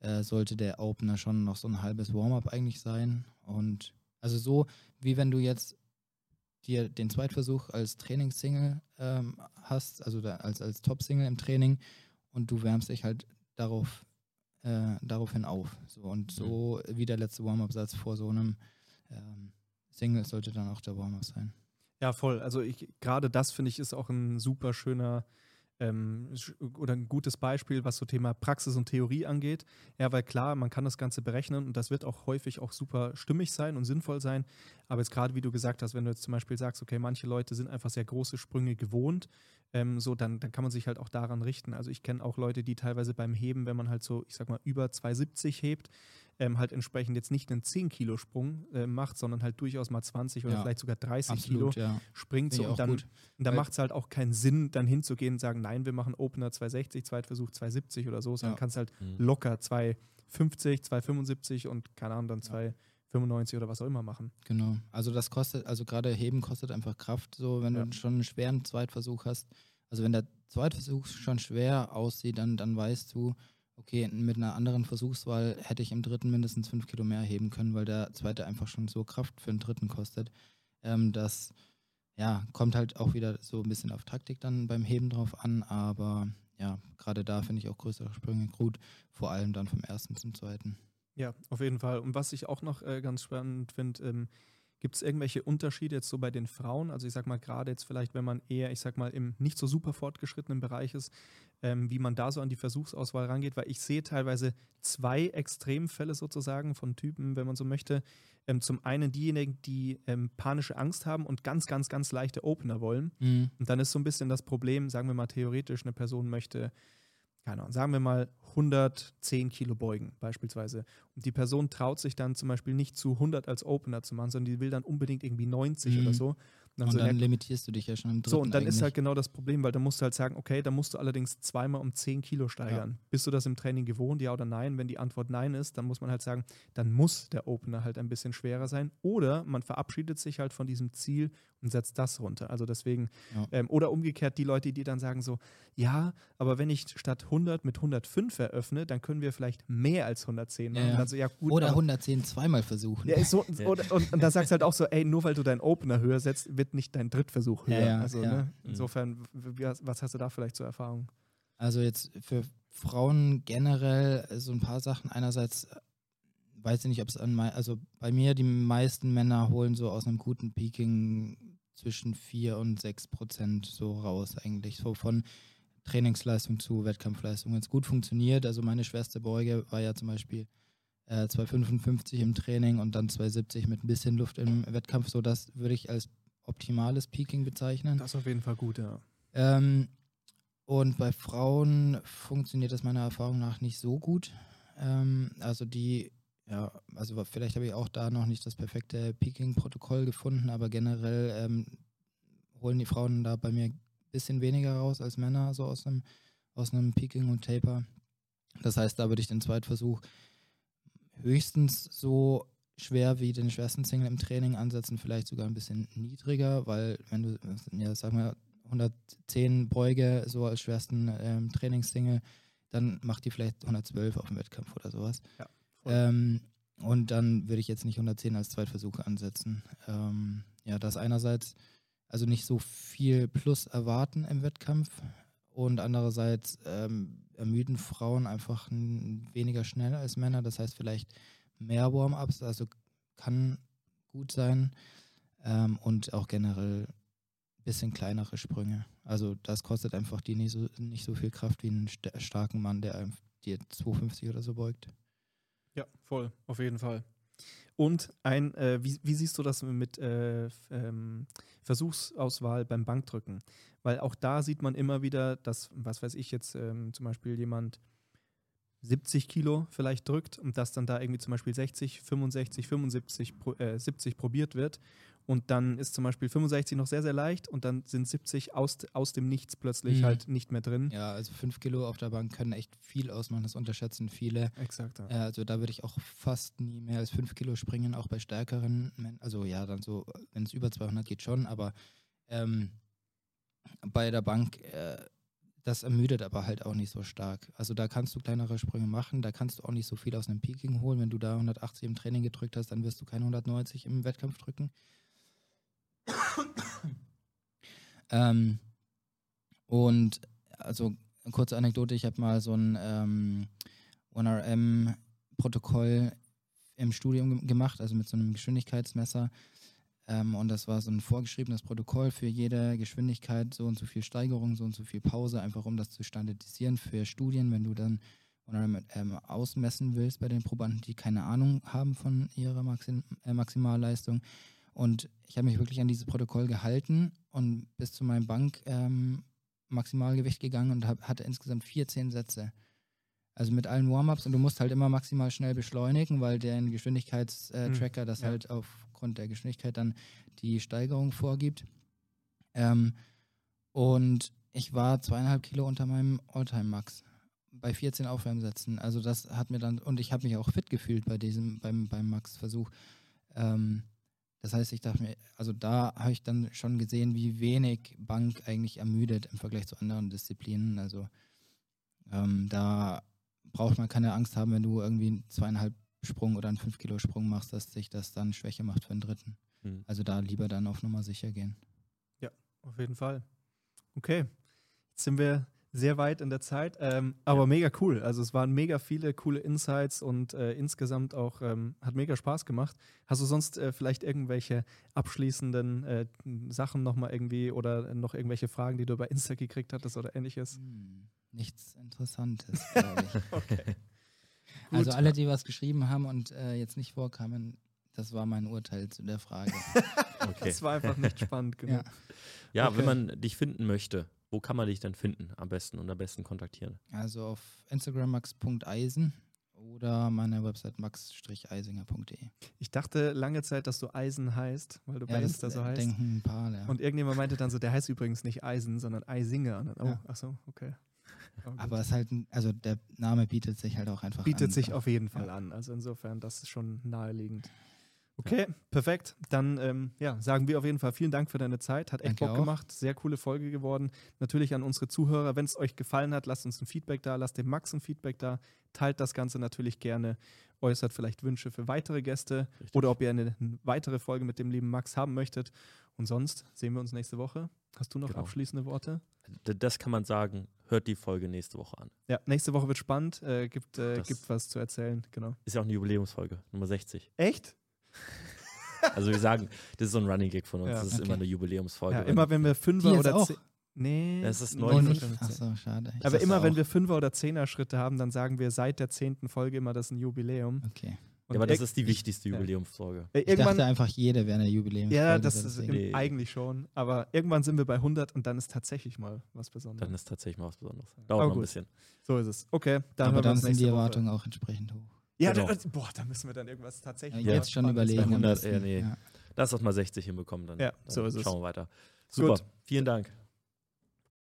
äh, sollte der Opener schon noch so ein halbes Warm-up eigentlich sein. Und also so, wie wenn du jetzt dir den Zweitversuch als Trainingssingle ähm, hast, also da, als, als Top-Single im Training und du wärmst dich halt darauf, äh, daraufhin auf. So, und so mhm. wie der letzte Warm-Up-Satz vor so einem ähm, Single sollte dann auch der Warm-Up sein. Ja, voll. Also gerade das finde ich ist auch ein super schöner ähm, oder ein gutes Beispiel, was so Thema Praxis und Theorie angeht. Ja, weil klar, man kann das Ganze berechnen und das wird auch häufig auch super stimmig sein und sinnvoll sein. Aber jetzt gerade, wie du gesagt hast, wenn du jetzt zum Beispiel sagst, okay, manche Leute sind einfach sehr große Sprünge gewohnt, ähm, so dann, dann kann man sich halt auch daran richten. Also ich kenne auch Leute, die teilweise beim Heben, wenn man halt so, ich sag mal, über 270 hebt, ähm, halt entsprechend jetzt nicht einen 10-Kilo-Sprung äh, macht, sondern halt durchaus mal 20 oder ja. vielleicht sogar 30 Absolut, Kilo ja. springt. So, und dann, und dann macht es halt auch keinen Sinn, dann hinzugehen und sagen, nein, wir machen Opener 260, Zweitversuch 270 oder so, sondern ja. kannst halt mhm. locker 250, 275 und keine Ahnung, dann 295 oder was auch immer machen. Genau. Also das kostet, also gerade Heben kostet einfach Kraft, so wenn du schon einen schweren Zweitversuch hast. Also wenn der Zweitversuch schon schwer aussieht, dann, dann weißt du, okay, mit einer anderen Versuchswahl hätte ich im dritten mindestens fünf Kilo mehr heben können, weil der zweite einfach schon so Kraft für den dritten kostet. Ähm, das ja, kommt halt auch wieder so ein bisschen auf Taktik dann beim Heben drauf an, aber ja, gerade da finde ich auch größere Sprünge gut, vor allem dann vom ersten zum zweiten. Ja, auf jeden Fall. Und was ich auch noch äh, ganz spannend finde, ähm, Gibt es irgendwelche Unterschiede jetzt so bei den Frauen? Also ich sag mal, gerade jetzt vielleicht, wenn man eher, ich sag mal, im nicht so super fortgeschrittenen Bereich ist, ähm, wie man da so an die Versuchsauswahl rangeht, weil ich sehe teilweise zwei Extremfälle sozusagen von Typen, wenn man so möchte. Ähm, zum einen diejenigen, die ähm, panische Angst haben und ganz, ganz, ganz leichte Opener wollen. Mhm. Und dann ist so ein bisschen das Problem, sagen wir mal theoretisch, eine Person möchte keine Ahnung, sagen wir mal 110 Kilo beugen beispielsweise. Und die Person traut sich dann zum Beispiel nicht zu 100 als Opener zu machen, sondern die will dann unbedingt irgendwie 90 mhm. oder so. Dann, und so, dann limitierst du dich ja schon im So, und dann eigentlich. ist halt genau das Problem, weil dann musst du halt sagen, okay, dann musst du allerdings zweimal um 10 Kilo steigern. Ja. Bist du das im Training gewohnt, ja oder nein? Wenn die Antwort nein ist, dann muss man halt sagen, dann muss der Opener halt ein bisschen schwerer sein. Oder man verabschiedet sich halt von diesem Ziel und setzt das runter. Also deswegen, ja. ähm, oder umgekehrt die Leute, die dann sagen so, ja, aber wenn ich statt 100 mit 105 eröffne, dann können wir vielleicht mehr als 110 machen. Ja. Also, ja, gut, oder 110 zweimal versuchen. So, oder, und, und da sagst du halt auch so, ey, nur weil du deinen Opener höher setzt, wird nicht dein Drittversuch höher. also, ne? Mhm. Insofern, was hast du da vielleicht zur Erfahrung? Also jetzt für Frauen generell so ein paar Sachen. Einerseits weiß ich nicht, ob es an also bei mir die meisten Männer holen so aus einem guten Peaking zwischen 4 und 6 Prozent so raus eigentlich. So von Trainingsleistung zu Wettkampfleistung. Wenn es gut funktioniert, also meine schwerste Beuge war ja zum Beispiel äh, 2,55 im Training und dann 2,70 mit ein bisschen Luft im Wettkampf. So das würde ich als optimales Peaking bezeichnen. Das ist auf jeden Fall gut, ja. Ähm, und bei Frauen funktioniert das meiner Erfahrung nach nicht so gut. Ähm, also die, ja, also vielleicht habe ich auch da noch nicht das perfekte Peaking-Protokoll gefunden, aber generell ähm, holen die Frauen da bei mir ein bisschen weniger raus als Männer, so aus einem, aus einem Peaking und Taper. Das heißt, da würde ich den Zweitversuch höchstens so schwer wie den schwersten Single im Training ansetzen, vielleicht sogar ein bisschen niedriger, weil wenn du, ja, sag mal, 110 Beuge so als schwersten ähm, Trainingssingle, dann macht die vielleicht 112 auf dem Wettkampf oder sowas. Ja, ähm, und dann würde ich jetzt nicht 110 als Zweitversuch ansetzen. Ähm, ja, das einerseits also nicht so viel Plus erwarten im Wettkampf und andererseits ähm, ermüden Frauen einfach weniger schnell als Männer. Das heißt vielleicht mehr Warm-ups, also kann gut sein ähm, und auch generell ein bisschen kleinere Sprünge. Also das kostet einfach die nicht so, nicht so viel Kraft wie einen st starken Mann, der dir 250 oder so beugt. Ja, voll, auf jeden Fall. Und ein, äh, wie, wie, siehst du das mit äh, ähm, Versuchsauswahl beim Bankdrücken? Weil auch da sieht man immer wieder, dass, was weiß ich jetzt, ähm, zum Beispiel jemand 70 Kilo vielleicht drückt und dass dann da irgendwie zum Beispiel 60, 65, 75, äh, 70 probiert wird. Und dann ist zum Beispiel 65 noch sehr, sehr leicht und dann sind 70 aus, aus dem Nichts plötzlich mhm. halt nicht mehr drin. Ja, also 5 Kilo auf der Bank können echt viel ausmachen, das unterschätzen viele. Exakt. Ja. Äh, also da würde ich auch fast nie mehr als 5 Kilo springen, auch bei stärkeren, also ja, dann so, wenn es über 200 geht schon, aber ähm, bei der Bank äh, das ermüdet aber halt auch nicht so stark. Also da kannst du kleinere Sprünge machen, da kannst du auch nicht so viel aus einem Peaking holen. Wenn du da 180 im Training gedrückt hast, dann wirst du keine 190 im Wettkampf drücken. ähm, und also kurze Anekdote, ich habe mal so ein ähm, 1RM-Protokoll im Studium gemacht, also mit so einem Geschwindigkeitsmesser. Ähm, und das war so ein vorgeschriebenes Protokoll für jede Geschwindigkeit, so und so viel Steigerung, so und so viel Pause, einfach um das zu standardisieren für Studien, wenn du dann ähm, ausmessen willst bei den Probanden, die keine Ahnung haben von ihrer Maxim äh, Maximalleistung. Und ich habe mich wirklich an dieses Protokoll gehalten und bis zu meinem Bank ähm, Maximalgewicht gegangen und hab, hatte insgesamt 14 Sätze. Also mit allen Warm-ups und du musst halt immer maximal schnell beschleunigen, weil der Geschwindigkeitstracker äh, hm, das ja. halt aufgrund der Geschwindigkeit dann die Steigerung vorgibt. Ähm, und ich war zweieinhalb Kilo unter meinem Alltime-Max bei 14 Aufwärmsätzen. Also das hat mir dann, und ich habe mich auch fit gefühlt bei diesem, beim, beim Max-Versuch. Ähm, das heißt, ich dachte mir, also da habe ich dann schon gesehen, wie wenig Bank eigentlich ermüdet im Vergleich zu anderen Disziplinen. Also ähm, da braucht man keine Angst haben, wenn du irgendwie zweieinhalb Sprung oder einen 5 Kilo Sprung machst, dass sich das dann Schwäche macht für den dritten. Mhm. Also da lieber dann auf Nummer sicher gehen. Ja, auf jeden Fall. Okay, jetzt sind wir sehr weit in der Zeit, ähm, aber ja. mega cool. Also es waren mega viele coole Insights und äh, insgesamt auch ähm, hat mega Spaß gemacht. Hast du sonst äh, vielleicht irgendwelche abschließenden äh, Sachen nochmal irgendwie oder noch irgendwelche Fragen, die du bei Insta gekriegt hattest oder ähnliches? Hm, nichts Interessantes, glaube ich. okay. Also alle, die was geschrieben haben und äh, jetzt nicht vorkamen, das war mein Urteil zu der Frage. okay. Das war einfach nicht spannend genug. Ja, ja okay. wenn man dich finden möchte, wo kann man dich denn finden am besten und am besten kontaktieren? Also auf Instagram max.eisen oder meiner Website max-eisinger.de. Ich dachte lange Zeit, dass du Eisen heißt, weil du ja, bei Insta so heißt. denken ein paar, ja. Und irgendjemand meinte dann so, der heißt übrigens nicht Eisen, sondern Eisinger. Dann, oh, ja. ach so, okay. Oh, Aber es ist halt, also der Name bietet sich halt auch einfach bietet an. Bietet sich auf jeden Fall ja. an. Also insofern, das ist schon naheliegend. Okay, perfekt. Dann ähm, ja, sagen wir auf jeden Fall vielen Dank für deine Zeit. Hat echt Danke Bock auch. gemacht. Sehr coole Folge geworden. Natürlich an unsere Zuhörer, wenn es euch gefallen hat, lasst uns ein Feedback da, lasst dem Max ein Feedback da. Teilt das Ganze natürlich gerne. Äußert vielleicht Wünsche für weitere Gäste Richtig. oder ob ihr eine weitere Folge mit dem lieben Max haben möchtet. Und sonst sehen wir uns nächste Woche. Hast du noch genau. abschließende Worte? Das kann man sagen. Hört die Folge nächste Woche an. Ja, nächste Woche wird spannend. Äh, gibt, äh, gibt was zu erzählen. Genau. Ist ja auch eine Jubiläumsfolge, Nummer 60. Echt? Also wir sagen, das ist so ein Running Gag von uns. Ja. Das ist Okay. immer eine Jubiläumsfolge. Ja, immer wenn wir Fünfer oder auch? Nee, Das ist nur neu Nee, für nicht? 15. Ach so, schade. Ich Aber immer wenn wir Fünfer- oder Zehner-Schritte haben, dann sagen wir seit der zehnten Folge immer, das ist ein Jubiläum. Okay. Und ja, aber das ist die wichtigste Ja. Jubiläumsfolge. äh, Ich irgendwann, dachte einfach, jede wäre eine Jubiläum. ja, das ist Nee. eigentlich schon. Aber irgendwann sind wir bei 100 und dann ist tatsächlich mal was Besonderes. Dann ist tatsächlich mal was Besonderes. Aber Dauert noch ein gut. bisschen. so ist es. Okay, dann Aber dann sind die nächste Woche. Erwartungen auch entsprechend hoch. Ja, Genau. da, boah, da müssen wir dann irgendwas tatsächlich. Ja, Ja. jetzt schon überlegen. am 100, besten. ja, nee. Ja. Lass uns mal 60 hinbekommen, dann, Ja, dann so ist es. schauen wir weiter. Super, Gut. vielen Dank.